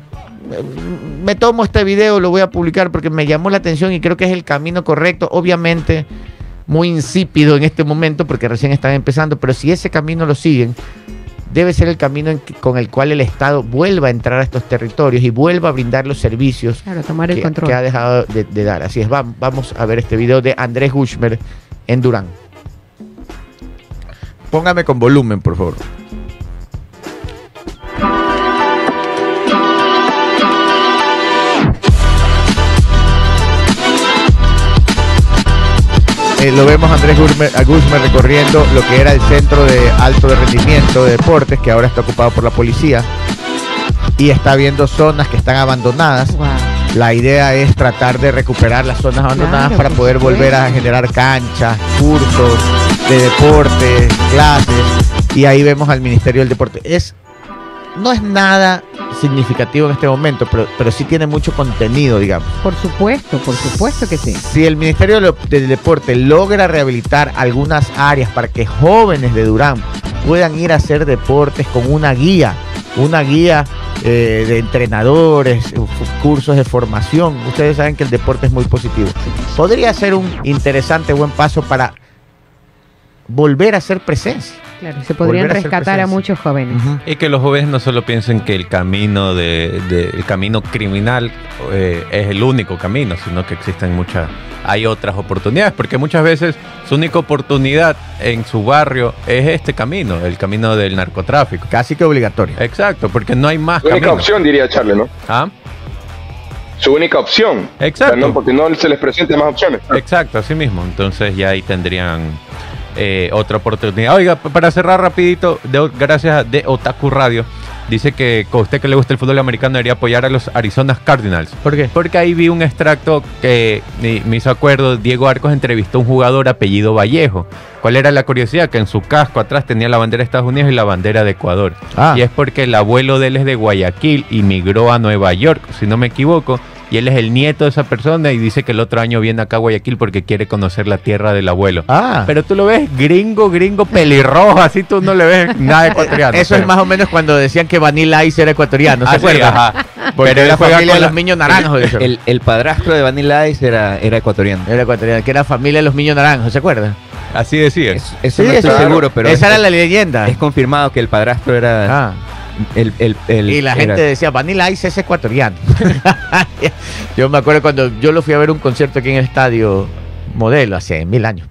Me tomo este video, lo voy a publicar porque me llamó la atención y creo que es el camino correcto. Obviamente muy insípido en este momento porque recién están empezando, pero si ese camino lo siguen, debe ser el camino en que- con el cual el Estado vuelva a entrar a estos territorios y vuelva a brindar los servicios Claro, tomar el que, control. que ha dejado de, de dar. Así es, vam- vamos a ver este video de Andrés Gushmer en Durán. Póngame con volumen, por favor. Eh, lo vemos a Andrés Guzmán, a Guzmán recorriendo lo que era el centro de alto de rendimiento de deportes, que ahora está ocupado por la policía, y está viendo zonas que están abandonadas. La idea es tratar de recuperar las zonas abandonadas Claro, para poder volver a generar canchas, cursos de deporte, clases, y ahí vemos al Ministerio del Deporte. Es, no es nada significativo en este momento, pero, pero sí tiene mucho contenido, digamos. Por supuesto, por supuesto que sí. Si el Ministerio del Deporte logra rehabilitar algunas áreas para que jóvenes de Durán puedan ir a hacer deportes con una guía, una guía eh, de entrenadores, cursos de formación, ustedes saben que el deporte es muy positivo. Podría ser un interesante buen paso para volver a hacer presencia. Claro, se podrían Volver rescatar a muchos jóvenes. Y que los jóvenes no solo piensen que el camino de, de- el camino criminal eh, es el único camino, sino que existen muchas, hay otras oportunidades, porque muchas veces su única oportunidad en su barrio es este camino, el camino del narcotráfico. Casi que obligatorio. Exacto, porque no hay más Su única opción, diría Charlie, ¿no? ¿Ah? Su única opción. Exacto. O sea, no, porque no se les presenten más opciones. Exacto, así mismo. Entonces ya ahí tendrían eh, otra oportunidad. Oiga, para cerrar rapidito, de- gracias a de Otaku Radio, dice que con usted que le gusta el fútbol americano debería apoyar a los Arizona Cardinals. ¿Por qué? Porque ahí vi un extracto que me, me hizo acuerdo, Diego Arcos entrevistó a un jugador apellido Vallejo. ¿Cuál era la curiosidad? Que en su casco atrás tenía la bandera de Estados Unidos y la bandera de Ecuador. Ah. Y es porque el abuelo de él es de Guayaquil y migró a Nueva York, si no me equivoco, y él es el nieto de esa persona y dice que el otro año viene acá a Guayaquil porque quiere conocer la tierra del abuelo. Ah. Pero tú lo ves gringo, gringo, pelirrojo, así tú no le ves nada ecuatoriano. Eso es más o menos cuando decían que Vanilla Ice era ecuatoriano, ¿se Ah, acuerdan? ajá. Porque Pero era él juega familia de con los la- niños naranjos. El, el padrastro de Vanilla Ice era, era ecuatoriano. Era ecuatoriano, que era familia de los niños naranjos, ¿se acuerdan? Así decía. Es- eso Sí, no estoy eso- seguro, pero Esa es, era la leyenda. es confirmado que el padrastro era Ah. El, el- el- Y la era- gente decía, Vanilla Ice es ecuatoriano. yo me acuerdo cuando yo lo fui a ver un concierto aquí en el estadio modelo hace mil años.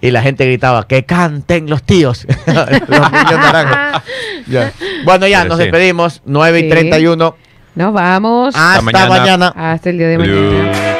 Y la gente gritaba, que canten los tíos. los niños naranjos. Ya. Bueno, ya Pero nos sí. despedimos. 9 y Sí. 31. Nos vamos. Hasta mañana. mañana. Hasta el día de Adiós. mañana.